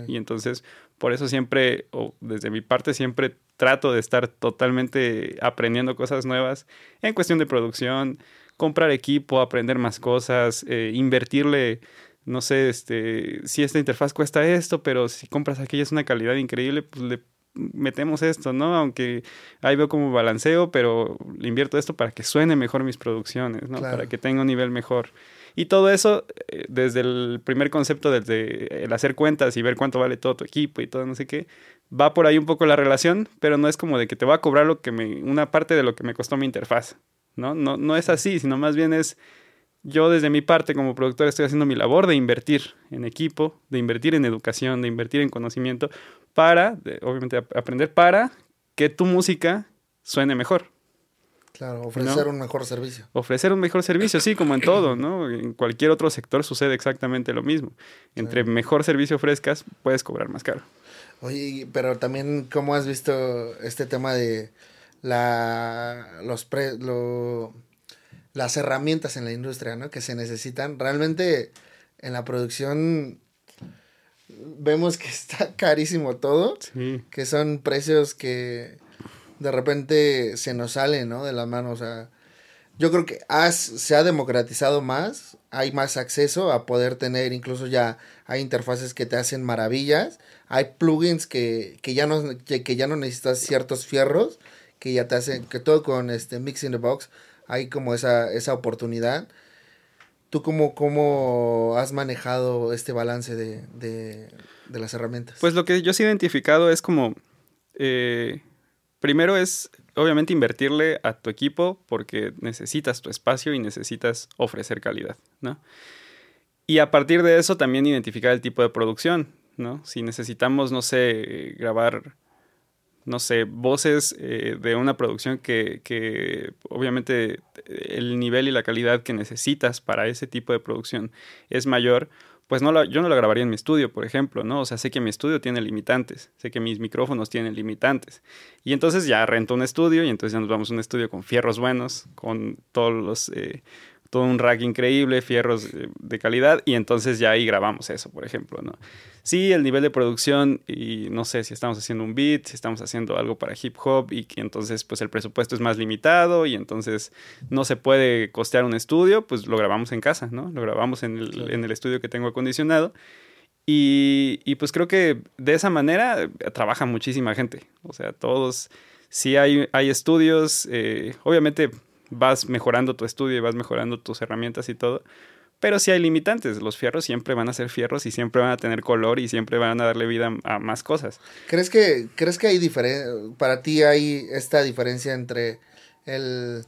S2: Y entonces, por eso siempre, o desde mi parte, siempre trato de estar totalmente aprendiendo cosas nuevas en cuestión de producción, comprar equipo, aprender más cosas, eh, invertirle, no sé, este, si esta interfaz cuesta esto, pero si compras aquella es una calidad increíble, pues le metemos esto, ¿no? Aunque ahí veo como balanceo, pero le invierto esto para que suene mejor mis producciones, ¿no? Para que tenga un nivel mejor. Y todo eso, eh, desde el primer concepto, desde el hacer cuentas y ver cuánto vale todo tu equipo y todo no sé qué, va por ahí un poco la relación, pero no es como de que te va a cobrar lo que me, una parte de lo que me costó mi interfaz. ¿no? No, no es así, sino más bien es yo desde mi parte como productor estoy haciendo mi labor de invertir en equipo, de invertir en educación, de invertir en conocimiento, para, obviamente, aprender para que tu música suene mejor.
S1: Claro, ofrecer un mejor servicio.
S2: Ofrecer un mejor servicio, sí, como en todo, ¿no? En cualquier otro sector sucede exactamente lo mismo. Entre mejor servicio ofrezcas, puedes cobrar más caro.
S1: Oye, pero también, ¿cómo has visto este tema de la, los las herramientas en la industria, ¿no? Que se necesitan. Realmente en la producción vemos que está carísimo todo. Que son precios que de repente se nos salen, ¿no? De las manos. O sea, yo creo que se ha democratizado más. Hay más acceso a poder tener, incluso ya hay interfaces que te hacen maravillas. Hay plugins que, que ya, no, que ya no necesitas ciertos fierros que ya te hacen, que todo con este Mix in the Box hay como esa, esa oportunidad. ¿Tú cómo, cómo has manejado este balance de, de, las herramientas?
S2: Pues lo que yo he identificado es como, eh, primero es obviamente invertirle a tu equipo porque necesitas tu espacio y necesitas ofrecer calidad, ¿no? Y a partir de eso también identificar el tipo de producción, ¿no? Si necesitamos, no sé, grabar no sé, voces eh, de una producción que, que, obviamente el nivel y la calidad que necesitas para ese tipo de producción es mayor, pues no yo no lo grabaría en mi estudio, por ejemplo, ¿no? O sea, sé que mi estudio tiene limitantes, sé que mis micrófonos tienen limitantes. Y entonces ya rento un estudio y entonces ya nos vamos a un estudio con fierros buenos, con todos los... Eh, todo un rack increíble, fierros de calidad, y entonces ya ahí grabamos eso, por ejemplo, ¿no? Sí, el nivel de producción, y no sé si estamos haciendo un beat, si estamos haciendo algo para hip hop, y que entonces pues el presupuesto es más limitado, y entonces no se puede costear un estudio, pues lo grabamos en casa, ¿no? Lo grabamos en el, en el estudio que tengo acondicionado. Y, y, pues creo que de esa manera trabaja muchísima gente. O sea, todos, sí hay, hay estudios, eh, obviamente vas mejorando tu estudio y vas mejorando tus herramientas y todo. Pero sí hay limitantes. Los fierros siempre van a ser fierros y siempre van a tener color y siempre van a darle vida a más cosas.
S1: ¿Crees que, crees que hay diferencia, para ti hay esta diferencia entre el,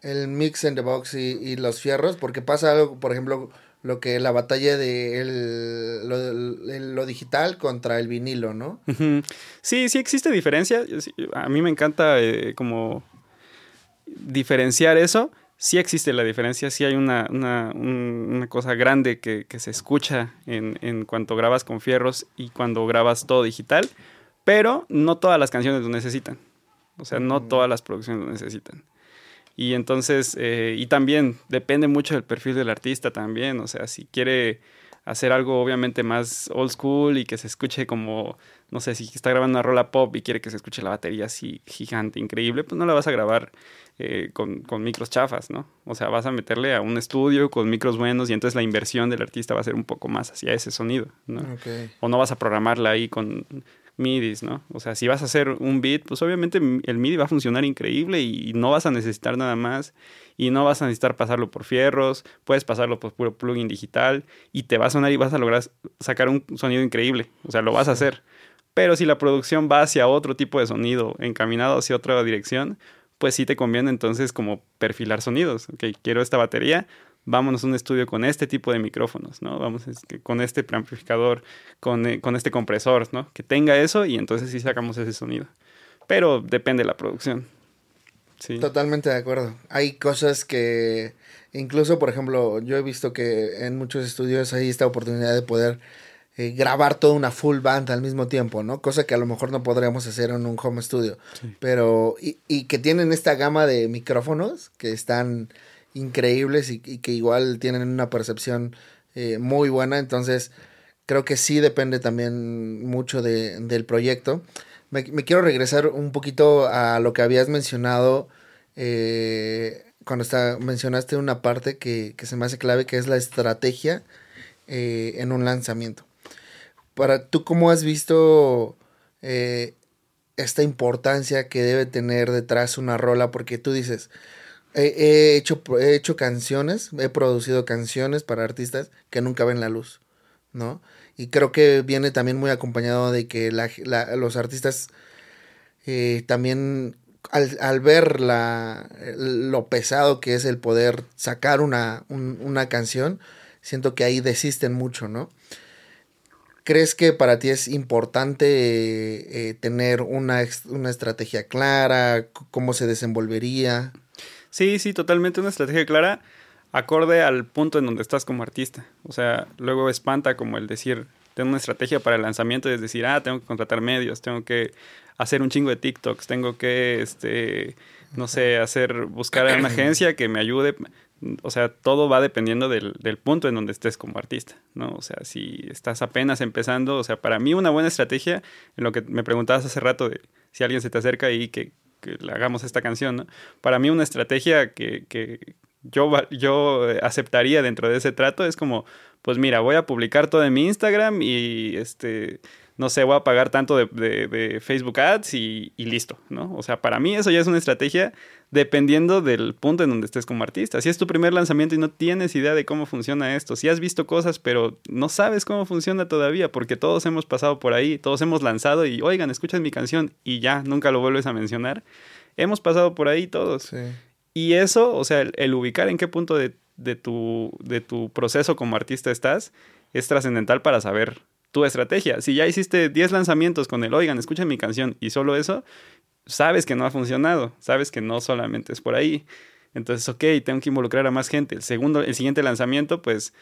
S1: el mix in the box y, los fierros? Porque pasa algo, por ejemplo, lo que la batalla de el, lo, digital contra el vinilo, ¿no?
S2: Sí, sí existe diferencia. A mí me encanta eh, como diferenciar eso, sí existe la diferencia, sí hay una, cosa grande que, se escucha en, en, cuanto grabas con fierros y cuando grabas todo digital, pero no todas las canciones lo necesitan. O sea, no todas las producciones lo necesitan. Y entonces, eh, y también depende mucho del perfil del artista también. O sea, si quiere hacer algo obviamente más old school y que se escuche como, no sé, si está grabando una rola pop y quiere que se escuche la batería así gigante, increíble, pues no la vas a grabar eh, con, con, micros chafas, ¿no? O sea, vas a meterle a un estudio con micros buenos y entonces la inversión del artista va a ser un poco más hacia ese sonido, ¿no? O no vas a programarla ahí con MIDIs, ¿no? O sea, si vas a hacer un beat, pues obviamente el MIDI va a funcionar increíble y no vas a necesitar nada más y no vas a necesitar pasarlo por fierros, puedes pasarlo por puro plugin digital y te va a sonar y vas a lograr sacar un sonido increíble, o sea, lo vas a hacer. Pero si la producción va hacia otro tipo de sonido, encaminado hacia otra dirección, pues sí te conviene entonces como perfilar sonidos. Ok, quiero esta batería, vámonos a un estudio con este tipo de micrófonos, ¿no? Vamos con este amplificador, con, eh, con este compresor, ¿no? Que tenga eso y entonces sí sacamos ese sonido. Pero depende de la producción.
S1: Totalmente de acuerdo. Hay cosas que, incluso, por ejemplo, yo he visto que en muchos estudios hay esta oportunidad de poder eh, grabar toda una full band al mismo tiempo, ¿no? Cosa que a lo mejor no podríamos hacer en un home studio. Pero, y, y, que tienen esta gama de micrófonos que están increíbles y, que igual tienen una percepción eh, muy buena. Entonces, creo que sí depende también mucho de, del proyecto. me, quiero regresar un poquito a lo que habías mencionado eh, cuando está, mencionaste una parte que, se me hace clave, que es la estrategia eh, en un lanzamiento. Para tú, ¿cómo has visto eh, esta importancia que debe tener detrás una rola? Porque tú dices, he, hecho, he hecho canciones, he producido canciones para artistas que nunca ven la luz, ¿no? Y creo que viene también muy acompañado de que los artistas eh, también al, ver la, lo pesado que es el poder sacar una, una canción, siento que ahí desisten mucho, ¿no? ¿Crees que para ti es importante eh, tener una, una, estrategia clara? ¿Cómo se desenvolvería?
S2: Sí, sí, totalmente una estrategia clara acorde al punto en donde estás como artista. O sea, luego espanta como el decir, tengo una estrategia para el lanzamiento, es decir, ah, tengo que contratar medios, tengo que hacer un chingo de TikToks, tengo que, este, no sé, hacer, buscar a una agencia que me ayude. O sea, todo va dependiendo del, del, punto en donde estés como artista, ¿no? O sea, si estás apenas empezando, o sea, para mí una buena estrategia, en lo que me preguntabas hace rato de si alguien se te acerca y que, le hagamos esta canción, ¿no? Para mí una estrategia que, que yo, yo aceptaría dentro de ese trato es como, pues mira, voy a publicar todo en mi Instagram y este no sé, voy a pagar tanto de, Facebook Ads y, listo, ¿no? O sea, para mí eso ya es una estrategia dependiendo del punto en donde estés como artista. Si es tu primer lanzamiento y no tienes idea de cómo funciona esto, si has visto cosas pero no sabes cómo funciona todavía, porque todos hemos pasado por ahí, todos hemos lanzado y, oigan, escuchan mi canción y ya, nunca lo vuelves a mencionar. Hemos pasado por ahí todos. Y eso, o sea, el, ubicar en qué punto de, tu, de tu proceso como artista estás, es trascendental para saber tu estrategia. Si ya hiciste 10 lanzamientos con el, oigan, escuchen mi canción y solo eso, sabes que no ha funcionado, sabes que no solamente es por ahí. Entonces, ok, tengo que involucrar a más gente. El segundo, el siguiente lanzamiento, pues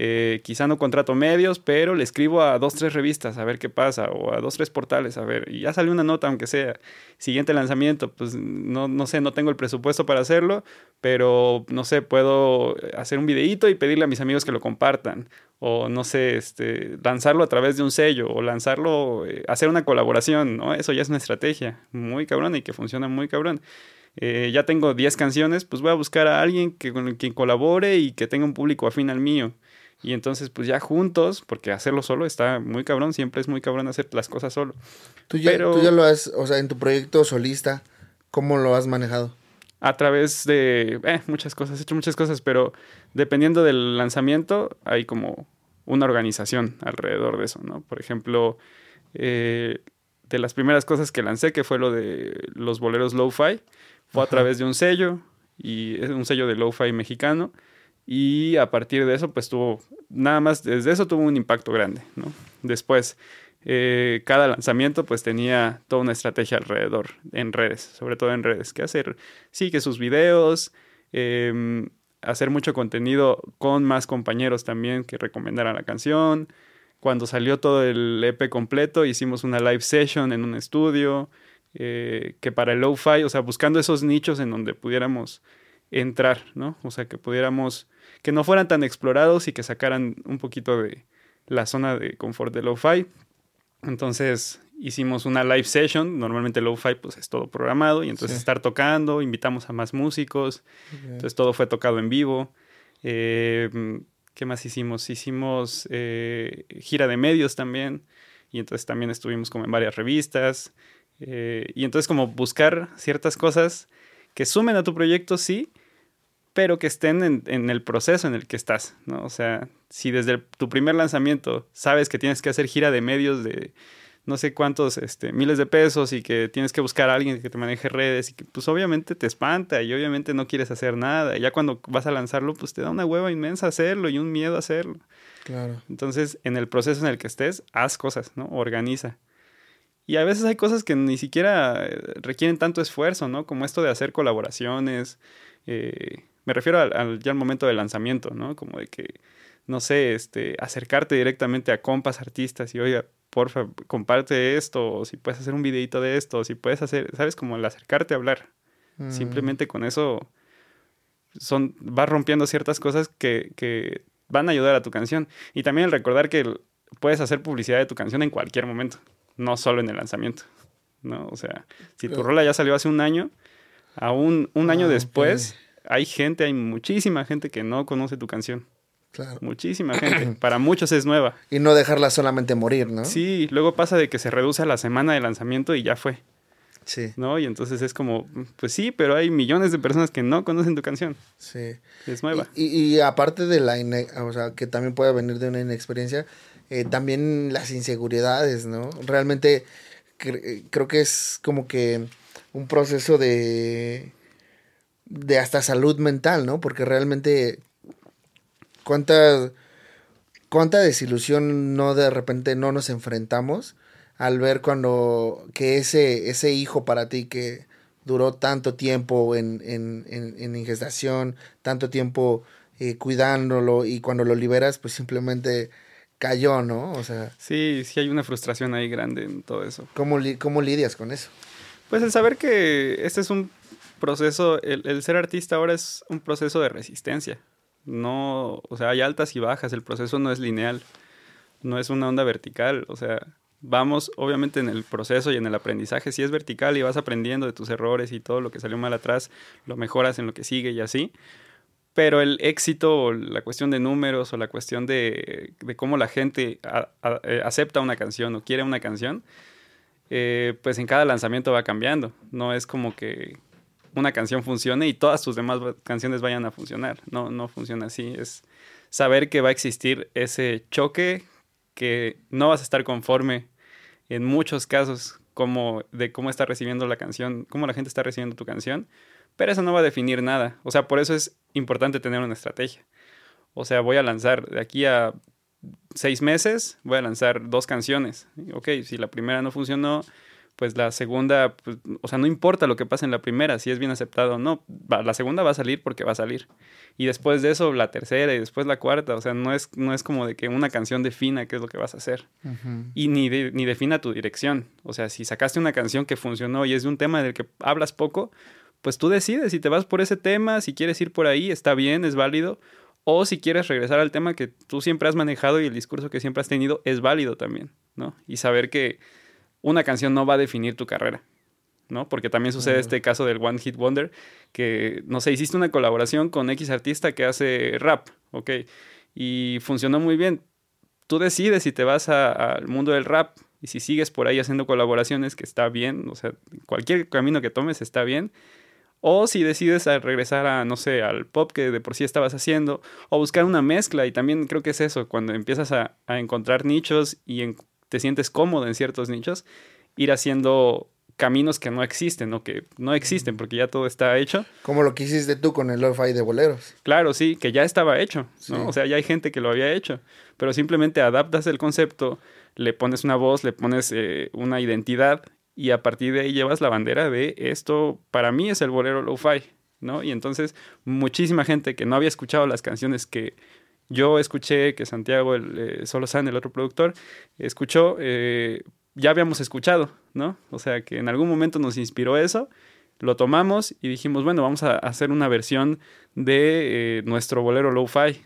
S2: eh, quizá no contrato medios, pero le escribo a dos, tres revistas a ver qué pasa, o a dos, tres portales a ver, y ya salió una nota, aunque sea. Siguiente lanzamiento, pues no, no sé, no tengo el presupuesto para hacerlo, pero no sé, puedo hacer un videíto y pedirle a mis amigos que lo compartan, o no sé, este, lanzarlo a través de un sello, o lanzarlo, eh, hacer una colaboración, ¿no? Eso ya es una estrategia muy cabrón y que funciona muy cabrón. Eh, ya tengo 10 canciones, pues voy a buscar a alguien que, con quien colabore y que tenga un público afín al mío. Y entonces, pues ya juntos, porque hacerlo solo está muy cabrón, siempre es muy cabrón hacer las cosas solo.
S1: Tú ya, tú ya lo has, o sea, en tu proyecto solista, ¿cómo lo has manejado?
S2: A través de eh, muchas cosas, he hecho muchas cosas, pero dependiendo del lanzamiento, hay como una organización alrededor de eso, ¿no? Por ejemplo, eh, de las primeras cosas que lancé, que fue lo de los boleros lo-fi, fue a través de un sello, y es un sello de lo-fi mexicano, y a partir de eso, pues tuvo, nada más desde eso tuvo un impacto grande, ¿no? Después, eh, cada lanzamiento pues tenía toda una estrategia alrededor, en redes, sobre todo en redes, que hacer, sí, que sus videos, em, hacer mucho contenido con más compañeros también que recomendaran la canción. Cuando salió todo el EP completo, hicimos una live session en un estudio, eh, que para el lo-fi, o sea, buscando esos nichos en donde pudiéramos entrar, ¿no? O sea, que pudiéramos que no fueran tan explorados y que sacaran un poquito de la zona de confort de lo-fi. Entonces hicimos una live session, normalmente lo-fi pues es todo programado y entonces estar tocando, invitamos a más músicos, entonces todo fue tocado en vivo. Eh, ¿Qué más hicimos? Hicimos eh, gira de medios también y entonces también estuvimos como en varias revistas eh, y entonces como buscar ciertas cosas que sumen a tu proyecto, sí, pero que estén en, el proceso en el que estás, ¿no? O sea, si desde tu primer lanzamiento sabes que tienes que hacer gira de medios de no sé cuántos este, miles de pesos y que tienes que buscar a alguien que te maneje redes y que pues obviamente te espanta y obviamente no quieres hacer nada. Y ya cuando vas a lanzarlo, pues te da una hueva inmensa hacerlo y un miedo hacerlo. Claro. Entonces, en el proceso en el que estés, haz cosas, ¿no? Organiza. Y a veces hay cosas que ni siquiera eh, requieren tanto esfuerzo, ¿no? Como esto de hacer colaboraciones, eh, me refiero al, ya al momento del lanzamiento, ¿no? Como de que, no sé, este, acercarte directamente a compas artistas y, oiga, porfa, comparte esto, o si puedes hacer un videito de esto, o si puedes hacer, ¿sabes? Como el acercarte a hablar. Mm. Simplemente con eso son, vas rompiendo ciertas cosas que, que van a ayudar a tu canción. Y también el recordar que puedes hacer publicidad de tu canción en cualquier momento, no solo en el lanzamiento. ¿no? O sea, si tu rola ya salió hace un año, aún un año
S1: Ah,
S2: después, hay gente, hay muchísima gente que no conoce tu canción.
S1: Claro.
S2: Muchísima gente. Para muchos es nueva.
S1: Y no dejarla solamente morir, ¿no?
S2: Sí, luego pasa de que se reduce a la semana de lanzamiento y ya fue,
S1: Sí,
S2: ¿no? Y entonces es como, pues sí, pero hay millones de personas que no conocen tu canción.
S1: sí.
S2: Es nueva.
S1: Y, y- y aparte de la, o sea, que también puede venir de una inexperiencia, eh, también las inseguridades, ¿no? Realmente cre- creo que es como que un proceso de, de hasta salud mental, ¿no? Porque realmente cuánta, cuánta desilusión no de repente no nos enfrentamos al ver cuando que ese, ese hijo para ti que duró tanto tiempo en, en, en, en ingestación, tanto tiempo eh, cuidándolo y cuando lo liberas pues simplemente cayó, ¿no? O sea,
S2: Sí, sí hay una frustración ahí grande en todo eso.
S1: ¿cómo, li- cómo lidias con eso?
S2: Pues el saber que este es un proceso, el, ser artista ahora es un proceso de resistencia. No, o sea, hay altas y bajas, el proceso no es lineal, no es una onda vertical, o sea, vamos obviamente en el proceso y en el aprendizaje, si es vertical y vas aprendiendo de tus errores y todo lo que salió mal atrás, lo mejoras en lo que sigue y así. Pero el éxito, la cuestión de números o la cuestión de, de cómo la gente eh, acepta una canción o quiere una canción, eh, pues en cada lanzamiento va cambiando. No es como que una canción funcione y todas tus demás canciones vayan a funcionar. No, no funciona así. Es saber que va a existir ese choque, que no vas a estar conforme en muchos casos como de cómo está recibiendo la canción, cómo la gente está recibiendo tu canción, pero eso no va a definir nada. O sea, por eso es importante tener una estrategia. O sea, voy a lanzar de aquí a seis meses, voy a lanzar dos canciones. Ok, si la primera no funcionó, pues la segunda, pues, o sea, no importa lo que pase en la primera, si es bien aceptado o no, va- la segunda va a salir porque va a salir. Y después de eso, la tercera y después la cuarta, o sea, no es, no es como de que una canción defina qué es lo que vas a hacer. Y ni, de- ni defina tu dirección. O sea, si sacaste una canción que funcionó y es de un tema del que hablas poco, pues tú decides si te vas por ese tema, si quieres ir por ahí, está bien, es válido. O si quieres regresar al tema que tú siempre has manejado y el discurso que siempre has tenido es válido también, ¿no? Y saber que una canción no va a definir tu carrera, ¿no? Porque también sucede este caso del One Hit Wonder, que, no sé, hiciste una colaboración con X artista que hace rap, ¿ok? Y funcionó muy bien. Tú decides si te vas al mundo del rap y si sigues por ahí haciendo colaboraciones, que está bien, o sea, cualquier camino que tomes está bien. O si decides a regresar a, no sé, al pop que de por sí estabas haciendo, o buscar una mezcla, y también creo que es eso, cuando empiezas a, a encontrar nichos y en- te sientes cómodo en ciertos nichos, ir haciendo caminos que no existen o que no existen porque ya todo está hecho.
S1: Como lo que hiciste tú con el lo-fi de boleros.
S2: Claro, sí, que ya estaba hecho, ¿no?
S1: Sí.
S2: O sea, ya hay gente que lo había hecho, pero simplemente adaptas el concepto, le pones una voz, le pones eh, una identidad y a partir de ahí llevas la bandera de esto, para mí es el bolero lo-fi, ¿no? Y entonces muchísima gente que no había escuchado las canciones que yo escuché, que Santiago, el eh, Solo San, el otro productor, escuchó, eh, ya habíamos escuchado, ¿no? O sea, que en algún momento nos inspiró eso, lo tomamos y dijimos, bueno, vamos a hacer una versión de eh, nuestro bolero lo-fi.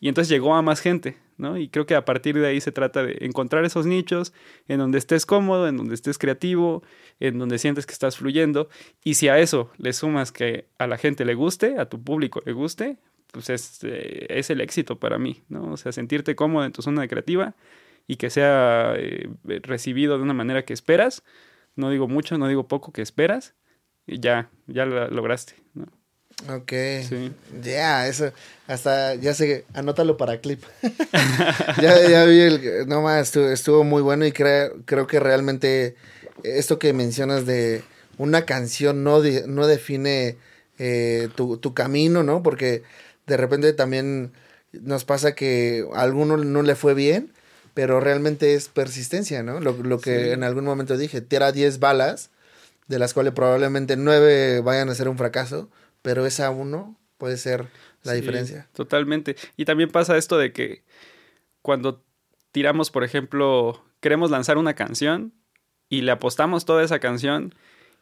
S2: Y entonces llegó a más gente, ¿no? Y creo que a partir de ahí se trata de encontrar esos nichos en donde estés cómodo, en donde estés creativo, en donde sientes que estás fluyendo. Y si a eso le sumas que a la gente le guste, a tu público le guste, pues es, eh, es el éxito para mí, ¿no? O sea, sentirte cómodo en tu zona creativa y que sea eh, recibido de una manera que esperas. No digo mucho, no digo poco, que esperas. Y ya, ya lo lograste, ¿no?
S1: Ok.
S2: Sí.
S1: Ya, eso. Hasta, ya sé, anótalo para clip. ya, ya vi el. No más, estuvo, estuvo muy bueno y cre- creo que realmente esto que mencionas de una canción no, de- no define eh, tu, tu camino, ¿no? Porque de repente también nos pasa que a alguno no le fue bien, pero realmente es persistencia, ¿no? Lo, lo que
S2: Sí.
S1: en algún momento dije, tira 10 balas, de las cuales probablemente 9 vayan a ser un fracaso, pero esa uno puede ser la
S2: Sí,
S1: diferencia.
S2: Totalmente. Y también pasa esto de que cuando tiramos, por ejemplo, queremos lanzar una canción y le apostamos toda esa canción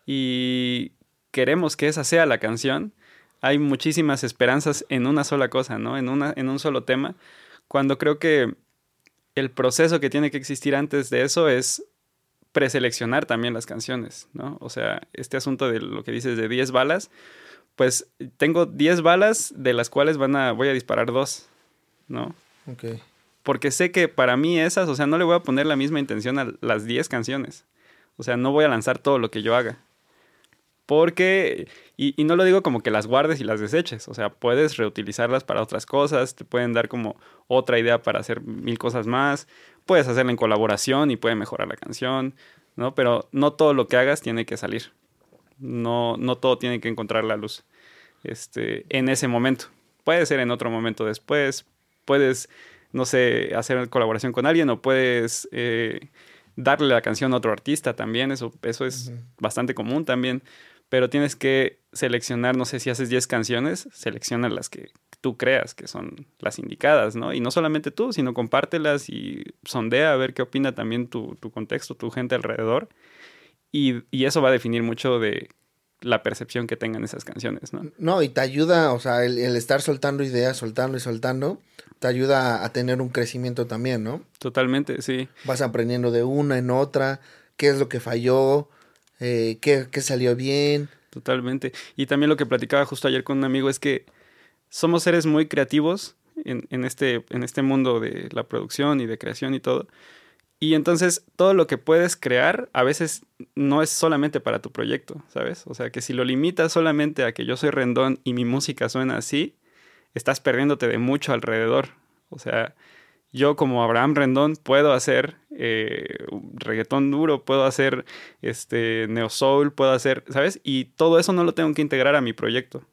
S2: y queremos que esa sea la canción, hay muchísimas esperanzas en una sola cosa, ¿no? En, una, en un solo tema, cuando creo que el proceso que tiene que existir antes de eso es preseleccionar también las canciones, ¿no? O sea, este asunto de lo que dices de 10 balas, pues tengo 10 balas de las cuales van a, voy a disparar dos, ¿no?
S1: Ok.
S2: Porque sé que para mí esas, o sea, no le voy a poner la misma intención a las 10 canciones. O sea, no voy a lanzar todo lo que yo haga. Porque, y, y, no lo digo como que las guardes y las deseches, o sea, puedes reutilizarlas para otras cosas, te pueden dar como otra idea para hacer mil cosas más, puedes hacerla en colaboración y puede mejorar la canción, ¿no? Pero no todo lo que hagas tiene que salir, no, no todo tiene que encontrar la luz este, en ese momento. Puede ser en otro momento después, puedes, no sé, hacer colaboración con alguien o puedes... Eh, darle la canción a otro artista también, eso, eso es bastante común también pero tienes que seleccionar, no sé si haces 10 canciones, selecciona las que tú creas que son las indicadas, ¿no? Y no solamente tú, sino compártelas y sondea a ver qué opina también tu, tu contexto, tu gente alrededor. Y, y, eso va a definir mucho de la percepción que tengan esas canciones, ¿no?
S1: No, y te ayuda, o sea, el, el estar soltando ideas, soltando y soltando, te ayuda a tener un crecimiento también, ¿no?
S2: Totalmente, sí.
S1: Vas aprendiendo de una en otra, qué es lo que falló, eh, qué, salió bien.
S2: Totalmente. Y también lo que platicaba justo ayer con un amigo es que somos seres muy creativos en, en, este, en este mundo de la producción y de creación y todo. Y entonces todo lo que puedes crear a veces no es solamente para tu proyecto, ¿sabes? O sea, que si lo limitas solamente a que yo soy rendón y mi música suena así, estás perdiéndote de mucho alrededor. O sea, yo como Abraham Rendón puedo hacer eh, reggaetón duro, puedo hacer este neo soul, puedo hacer, ¿sabes? Y todo eso no lo tengo que integrar a mi proyecto.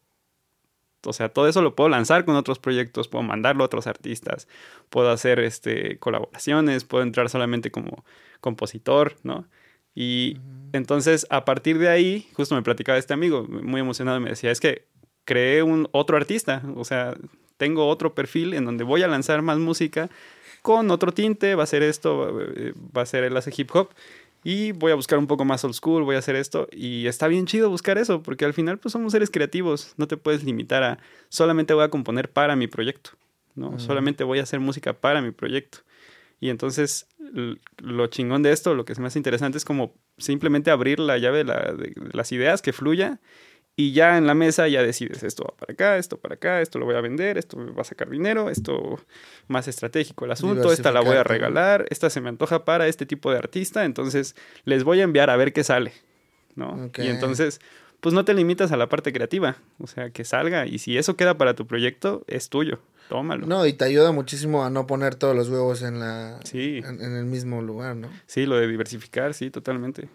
S2: O sea, todo eso lo puedo lanzar con otros proyectos, puedo mandarlo a otros artistas, puedo hacer este, colaboraciones, puedo entrar solamente como compositor, ¿no? Y entonces, a partir de ahí, justo me platicaba este amigo, muy emocionado, me decía, es que creé un otro artista, o sea, tengo otro perfil en donde voy a lanzar más música con otro tinte, va a ser esto, eh, va a ser el hace hip hop y voy a buscar un poco más old school, voy a hacer esto y está bien chido buscar eso porque al final pues somos seres creativos, no te puedes limitar a solamente voy a componer para mi proyecto, ¿no? Solamente voy a hacer música para mi proyecto. Y entonces lo chingón de esto, lo que es más interesante es como simplemente abrir la llave de las ideas, que fluya y ya en la mesa ya decides esto va para acá, esto para acá, esto lo voy a vender, esto va a sacar dinero, esto más estratégico el asunto, esta la voy a regalar, esta se me antoja para este tipo de artista, entonces les voy a enviar a ver qué sale, ¿no? Y entonces, pues no te limitas a la parte creativa, o sea, que salga y si eso queda para tu proyecto, es tuyo, tómalo.
S1: No, y te ayuda muchísimo a no poner todos los huevos en la en el mismo lugar, ¿no?
S2: Sí, lo de diversificar, sí, totalmente.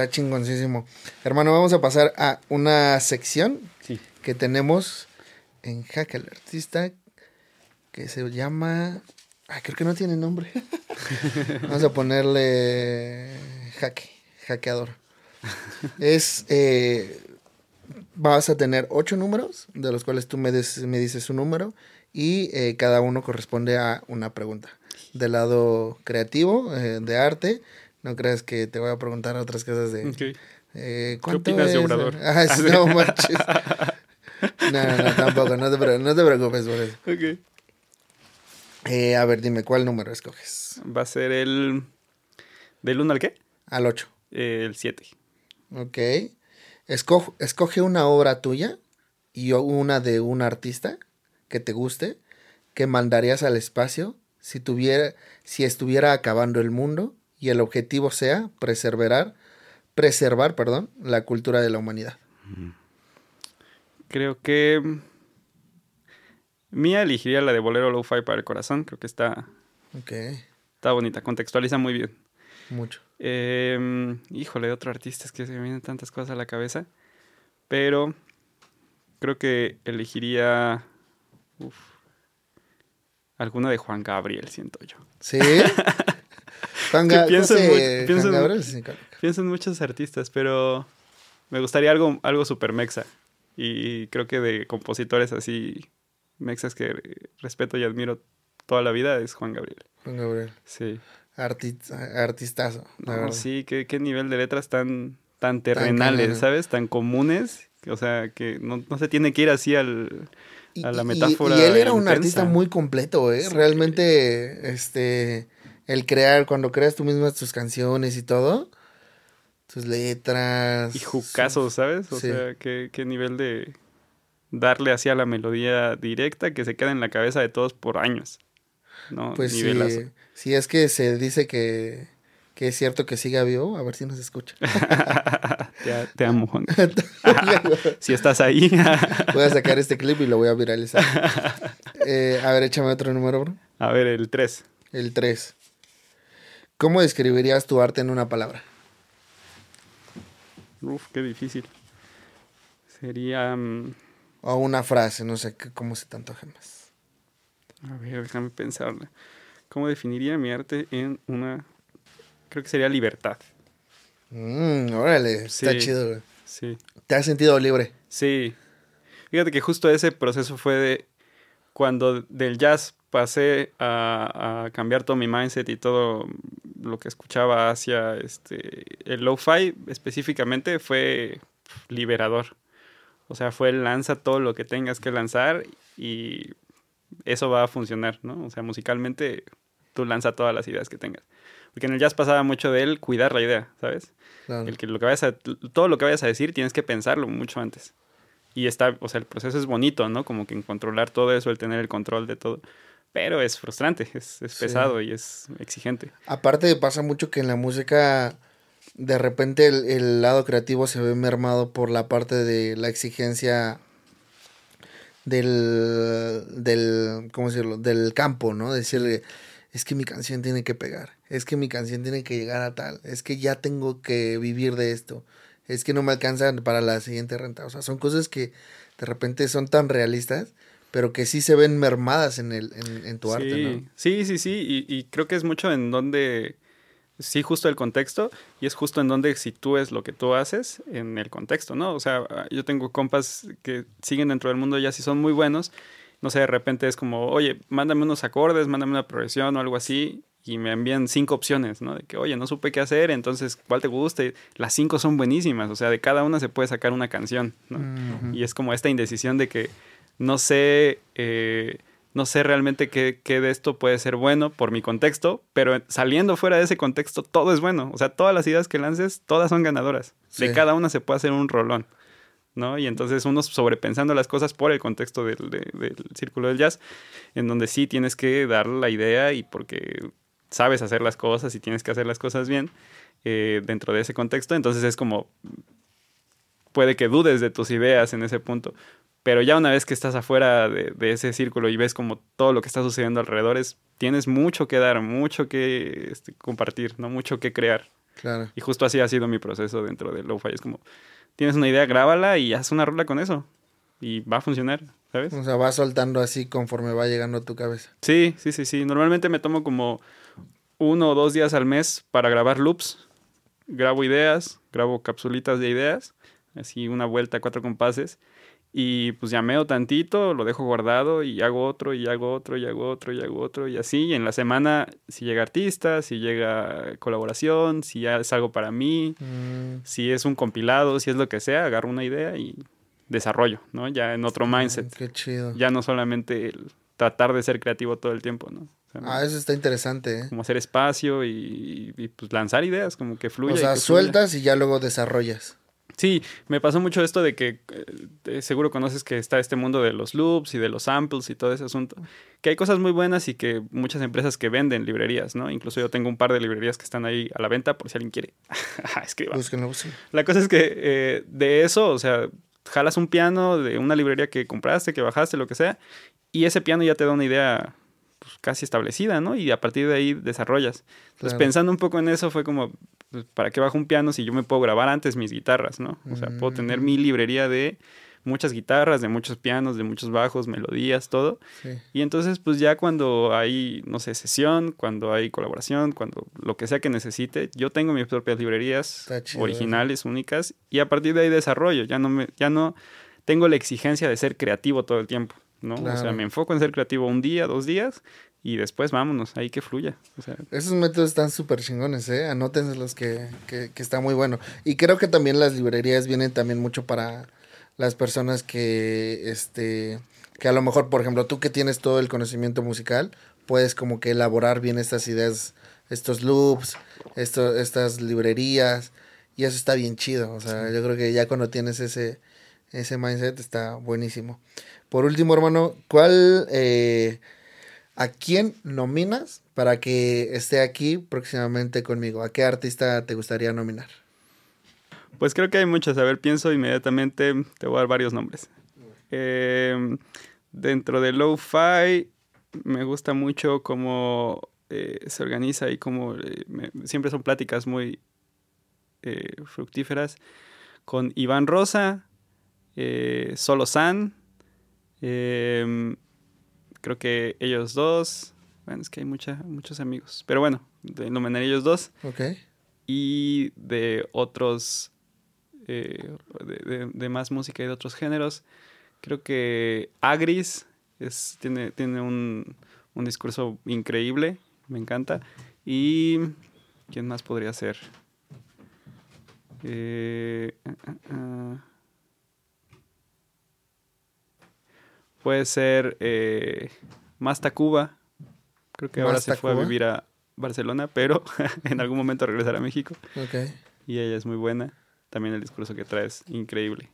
S1: Está chingoncísimo. Hermano, vamos a pasar a una sección que tenemos en Hack el Artista que se llama... Ay, creo que no tiene nombre. vamos a ponerle jaque, hackeador. es... Eh, vas a tener ocho números, de los cuales tú me, me dices su número, y eh, cada uno corresponde a una pregunta. Del lado creativo, eh, de arte, no creas que te voy a preguntar otras cosas de... Eh, ¿Qué opinas de Obrador? Ah, no manches. no, no, no, tampoco. No te, no te preocupes por eso. Ok. Eh, a ver, dime, ¿cuál número escoges?
S2: Va a ser el... ¿Del 1 al qué?
S1: Al 8.
S2: el 7.
S1: Ok. Escoge, escoge una obra tuya y una de un artista que te guste, que mandarías al espacio si tuviera, si estuviera acabando el mundo y el objetivo sea preservar, preservar perdón, la cultura de la humanidad.
S2: Creo que Mía elegiría la de Bolero Lo-Fi para el corazón. Creo que está,
S1: okay.
S2: está bonita, contextualiza muy bien.
S1: Mucho.
S2: Eh, híjole, de otro artista, es que se me vienen tantas cosas a la cabeza. Pero creo que elegiría uf, alguna de Juan Gabriel, siento yo.
S1: ¿Sí?
S2: pienso, en, muchos artistas, pero me gustaría algo, algo super mexa. Y creo que de compositores así mexas que respeto y admiro toda la vida es Juan Gabriel.
S1: Juan Gabriel.
S2: Sí.
S1: artistazo.
S2: sí, qué, qué nivel de letras tan, tan terrenales, ¿sabes? Tan comunes. O sea, que no, se tiene que ir así al, a la metáfora.
S1: Y, él era un artista muy completo, ¿eh? Realmente, este el crear, cuando creas tú mismas tus canciones y todo, tus letras.
S2: Y jucazos, ¿sabes? O sea, ¿qué, qué nivel de darle así a la melodía directa que se queda en la cabeza de todos por años. ¿no?
S1: Pues sí, sí, es que se dice que, que es cierto que siga vivo, a ver si nos escucha.
S2: te, amo, Juan. si estás ahí.
S1: voy a sacar este clip y lo voy a viralizar. Eh, a ver, échame otro número, bro.
S2: A ver, el 3.
S1: El 3. ¿Cómo describirías tu arte en una palabra?
S2: Uf, qué difícil. Sería... Mm,
S1: o una frase, no sé cómo se tanto más.
S2: A ver, déjame pensarla. ¿Cómo definiría mi arte en una... Creo que sería libertad.
S1: Mmm, órale, está chido, güey.
S2: Sí.
S1: ¿Te has sentido libre?
S2: Sí. Fíjate que justo ese proceso fue de cuando del jazz pasé a, a, cambiar todo mi mindset y todo lo que escuchaba hacia este el lo-fi específicamente fue liberador. O sea, fue lanza todo lo que tengas que lanzar y eso va a funcionar, ¿no? O sea, musicalmente tú lanza todas las ideas que tengas. Porque en el jazz pasaba mucho de él cuidar la idea, ¿sabes? El que lo que vayas a, todo lo que vayas a decir tienes que pensarlo mucho antes. Y está, o sea, el proceso es bonito, ¿no? Como que en controlar todo eso, el tener el control de todo. Pero es frustrante, es, es pesado y es exigente.
S1: Aparte pasa mucho que en la música de repente el, lado creativo se ve mermado por la parte de la exigencia del, del, ¿cómo decirlo? Del campo, ¿no? Decirle, es que mi canción tiene que pegar, es que mi canción tiene que llegar a tal, es que ya tengo que vivir de esto, es que no me alcanzan para la siguiente renta. O sea, son cosas que de repente son tan realistas, pero que sí se ven mermadas en, el, en, tu arte, ¿no?
S2: Sí, sí, sí, y, y creo que es mucho en donde sí justo el contexto y es justo en donde sitúes lo que tú haces en el contexto, ¿no? O sea, yo tengo compas que siguen dentro del mundo ya si son muy buenos, no sé, de repente es como, oye, mándame unos acordes, mándame una progresión o algo así y me envían cinco opciones, ¿no? De que, oye, no supe qué hacer, entonces, ¿cuál te gusta? las cinco son buenísimas, o sea, de cada una se puede sacar una canción, ¿no? Y es como esta indecisión de que no sé... Eh, no sé realmente qué, de esto puede ser bueno por mi contexto, pero saliendo fuera de ese contexto, todo es bueno. O sea, todas las ideas que lances, todas son ganadoras. De cada una se puede hacer un rolón, ¿no? Y entonces uno sobrepensando las cosas por el contexto del, círculo del jazz, en donde sí tienes que dar la idea y porque sabes hacer las cosas y tienes que hacer las cosas bien eh, dentro de ese contexto, entonces es como puede que dudes de tus ideas en ese punto, pero ya una vez que estás afuera de, ese círculo y ves como todo lo que está sucediendo alrededor, es, tienes mucho que dar, mucho que este, compartir, ¿no? Mucho que crear.
S1: Claro.
S2: Y justo así ha sido mi proceso dentro de Lo-Fi. Es como, tienes una idea, grábala y haz una rola con eso. Y va a funcionar, ¿sabes?
S1: O sea, va soltando así conforme va llegando a tu cabeza.
S2: Sí, sí, sí, sí. Normalmente me tomo como uno o dos días al mes para grabar loops. Grabo ideas, grabo capsulitas de ideas. Así una vuelta, cuatro compases y pues llameo tantito, lo dejo guardado y hago otro y hago otro y hago otro y hago otro y así. Y en la semana si llega artista, si llega colaboración, si ya es algo para mí, mm. si es un compilado, si es lo que sea, agarro una idea y desarrollo, ¿no? Ya en otro mindset.
S1: Qué chido.
S2: Ya no solamente tratar de ser creativo todo el tiempo, ¿no?
S1: ah, eso está interesante, ¿eh?
S2: Como hacer espacio y, y, pues lanzar ideas, como que fluya.
S1: O sea, sueltas y ya luego desarrollas.
S2: Sí, me pasó mucho esto de que eh, seguro conoces que está este mundo de los loops y de los samples y todo ese asunto. Que hay cosas muy buenas y que muchas empresas que venden librerías, ¿no? Incluso yo tengo un par de librerías que están ahí a la venta por si alguien quiere. Escriba.
S1: Búsquenlo,
S2: La cosa es que eh, de eso, o sea, jalas un piano de una librería que compraste, que bajaste, lo que sea, y ese piano ya te da una idea pues, casi establecida, ¿no? Y a partir de ahí desarrollas. Entonces, pensando un poco en eso, fue como, pues, ¿para qué bajo un piano si yo me puedo grabar antes mis guitarras, ¿no? O sea, puedo tener mi librería de muchas guitarras, de muchos pianos, de muchos bajos, melodías, todo. Y entonces, pues ya cuando hay, no sé, sesión, cuando hay colaboración, cuando lo que sea que necesite, yo tengo mis propias librerías originales, únicas, y a partir de ahí desarrollo. Ya no me, ya no tengo la exigencia de ser creativo todo el tiempo. ¿no? O sea, me enfoco en ser creativo un día, dos días y después vámonos, ahí que fluya.
S1: Esos métodos están súper chingones, ¿eh? Anótenlos que, que, que está muy bueno. Y creo que también las librerías vienen también mucho para las personas que, este, que a lo mejor, por ejemplo, tú que tienes todo el conocimiento musical, puedes como que elaborar bien estas ideas estos loops, esto, estas librerías, y eso está bien chido. O sea, yo creo que ya cuando tienes ese, ese mindset está buenísimo. Por último, hermano, ¿cuál, eh, a quién nominas para que esté aquí próximamente conmigo? ¿A qué artista te gustaría nominar?
S2: Pues creo que hay muchos. A ver, pienso inmediatamente, te voy a dar varios nombres. Eh, dentro de Lo-Fi, me gusta mucho cómo eh, se organiza y cómo siempre son pláticas muy eh, fructíferas con Iván Rosa, eh, Solo San, creo que ellos dos, bueno, es que hay muchos amigos, pero bueno, de ellos dos. Y de otros, eh, de, más música y de otros géneros, creo que Agris es, tiene, tiene un, un discurso increíble, me encanta. Y ¿quién más podría ser? Eh, ah, ah, puede ser eh, Masta Cuba. Creo que ahora se fue a vivir a Barcelona, pero en algún momento regresará a México. Y ella es muy buena. También el discurso que trae es increíble.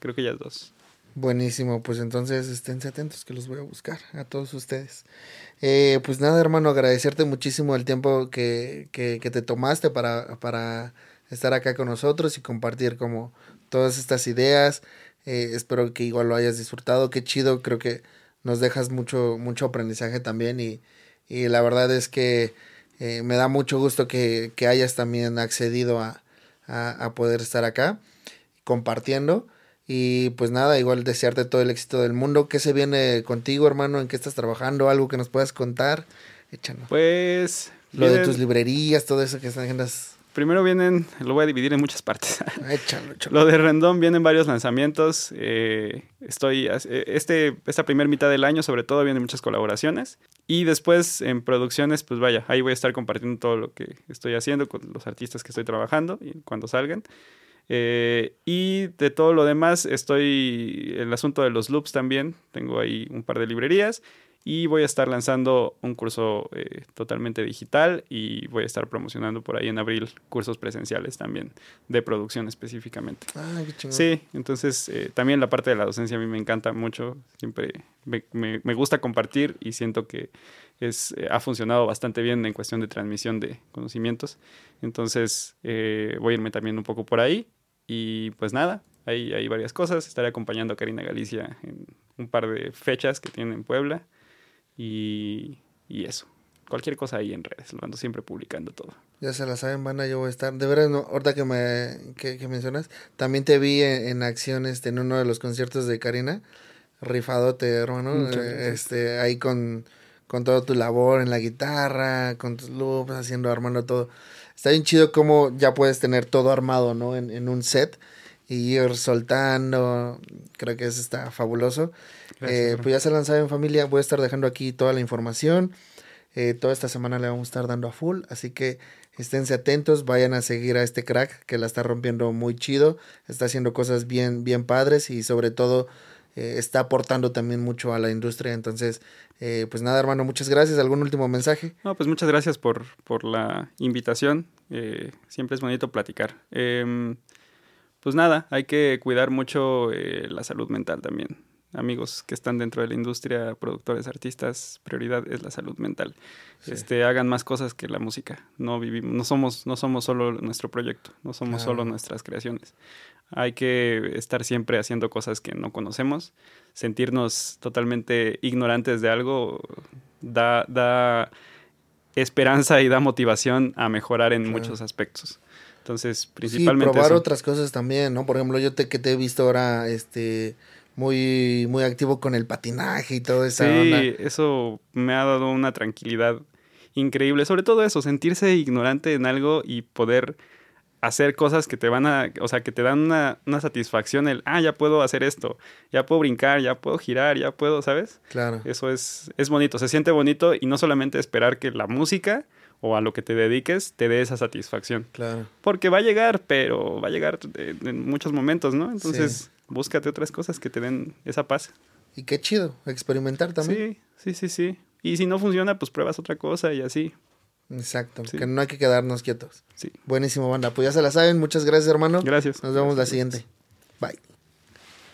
S2: Creo que ellas dos.
S1: Buenísimo, pues entonces esténse atentos que los voy a buscar a todos ustedes. Eh, pues nada, hermano, agradecerte muchísimo el tiempo que, que, que te tomaste para, para estar acá con nosotros y compartir como todas estas ideas. Eh, espero que igual lo hayas disfrutado. Qué chido, creo que nos dejas mucho, mucho aprendizaje también y, y la verdad es que eh, me da mucho gusto que, que hayas también accedido a, a, a, poder estar acá compartiendo. Y pues nada, igual desearte todo el éxito del mundo. ¿Qué se viene contigo, hermano? ¿En qué estás trabajando? ¿Algo que nos puedas contar? Échanos.
S2: Pues...
S1: Lo de tus librerías, todo eso que están agendas
S2: primero vienen, lo voy a dividir en muchas partes. Lo de Rendón vienen varios lanzamientos. Eh, estoy, eh, este, esta primera mitad del año, sobre todo, vienen muchas colaboraciones. Y después en producciones, pues vaya, ahí voy a estar compartiendo todo lo que estoy haciendo con los artistas que estoy trabajando y cuando salgan. Eh, y de todo lo demás, estoy el asunto de los loops también. Tengo ahí un par de librerías y voy a estar lanzando un curso eh, totalmente digital y voy a estar promocionando por ahí en abril cursos presenciales también de producción específicamente.
S1: Ah, qué chingón.
S2: Sí, entonces eh, también la parte de la docencia a mí me encanta mucho, siempre me, me, gusta compartir y siento que es, eh, ha funcionado bastante bien en cuestión de transmisión de conocimientos. Entonces voy a irme también un poco por ahí y pues nada, hay, hay varias cosas. Estaré acompañando a Karina Galicia en un par de fechas que tiene en Puebla y, y eso. Cualquier cosa ahí en redes, lo ando siempre publicando todo.
S1: Ya se la saben, banda, yo voy a estar. De verdad, no, ahorita que me que, mencionas, también te vi en, acciones este, en uno de los conciertos de Karina. Rifadote, hermano. este, ahí con, con todo tu labor en la guitarra, con tus loops, haciendo, armando todo. Está bien chido cómo ya puedes tener todo armado, ¿no? En, en un set y ir soltando. Creo que eso está fabuloso. Eh, pues ya se lanzado en familia. Voy a estar dejando aquí toda la información. Eh, toda esta semana le vamos a estar dando a full. Así que esténse atentos. Vayan a seguir a este crack que la está rompiendo muy chido. Está haciendo cosas bien, bien padres y sobre todo eh, está aportando también mucho a la industria. Entonces, pues nada, hermano, muchas gracias. ¿Algún último mensaje?
S2: No, pues muchas gracias por, por la invitación. siempre es bonito platicar. Pues nada, hay que cuidar mucho la salud mental también amigos que están dentro de la industria, productores, artistas, prioridad es la salud mental. Este, hagan más cosas que la música. No vivimos, no somos, no somos solo nuestro proyecto, no somos solo nuestras creaciones. Hay que estar siempre haciendo cosas que no conocemos. Sentirnos totalmente ignorantes de algo da, da esperanza y da motivación a mejorar en muchos aspectos. Entonces, principalmente.
S1: Sí, probar otras cosas también, ¿no? Por ejemplo, yo te, que te he visto ahora, este muy, muy activo con el patinaje y todo eso.
S2: Sí, eso me ha dado una tranquilidad increíble. Sobre todo eso, sentirse ignorante en algo y poder hacer cosas que te van a, o sea, que te dan una, una, satisfacción, el, ah, ya puedo hacer esto, ya puedo brincar, ya puedo girar, ya puedo, ¿sabes?
S1: Claro.
S2: Eso es, es bonito, se siente bonito y no solamente esperar que la música o a lo que te dediques te dé esa satisfacción.
S1: Claro.
S2: Porque va a llegar, pero va a llegar en muchos momentos, ¿no? Entonces, búscate otras cosas que te den esa paz.
S1: Y qué chido, experimentar también.
S2: Sí, sí, sí, sí. Y si no funciona, pues pruebas otra cosa y así.
S1: Exacto, que no hay que quedarnos quietos.
S2: Sí.
S1: Buenísimo, banda. Pues ya se la saben. Muchas gracias, hermano.
S2: Gracias.
S1: Nos vemos
S2: gracias.
S1: la siguiente. Bye.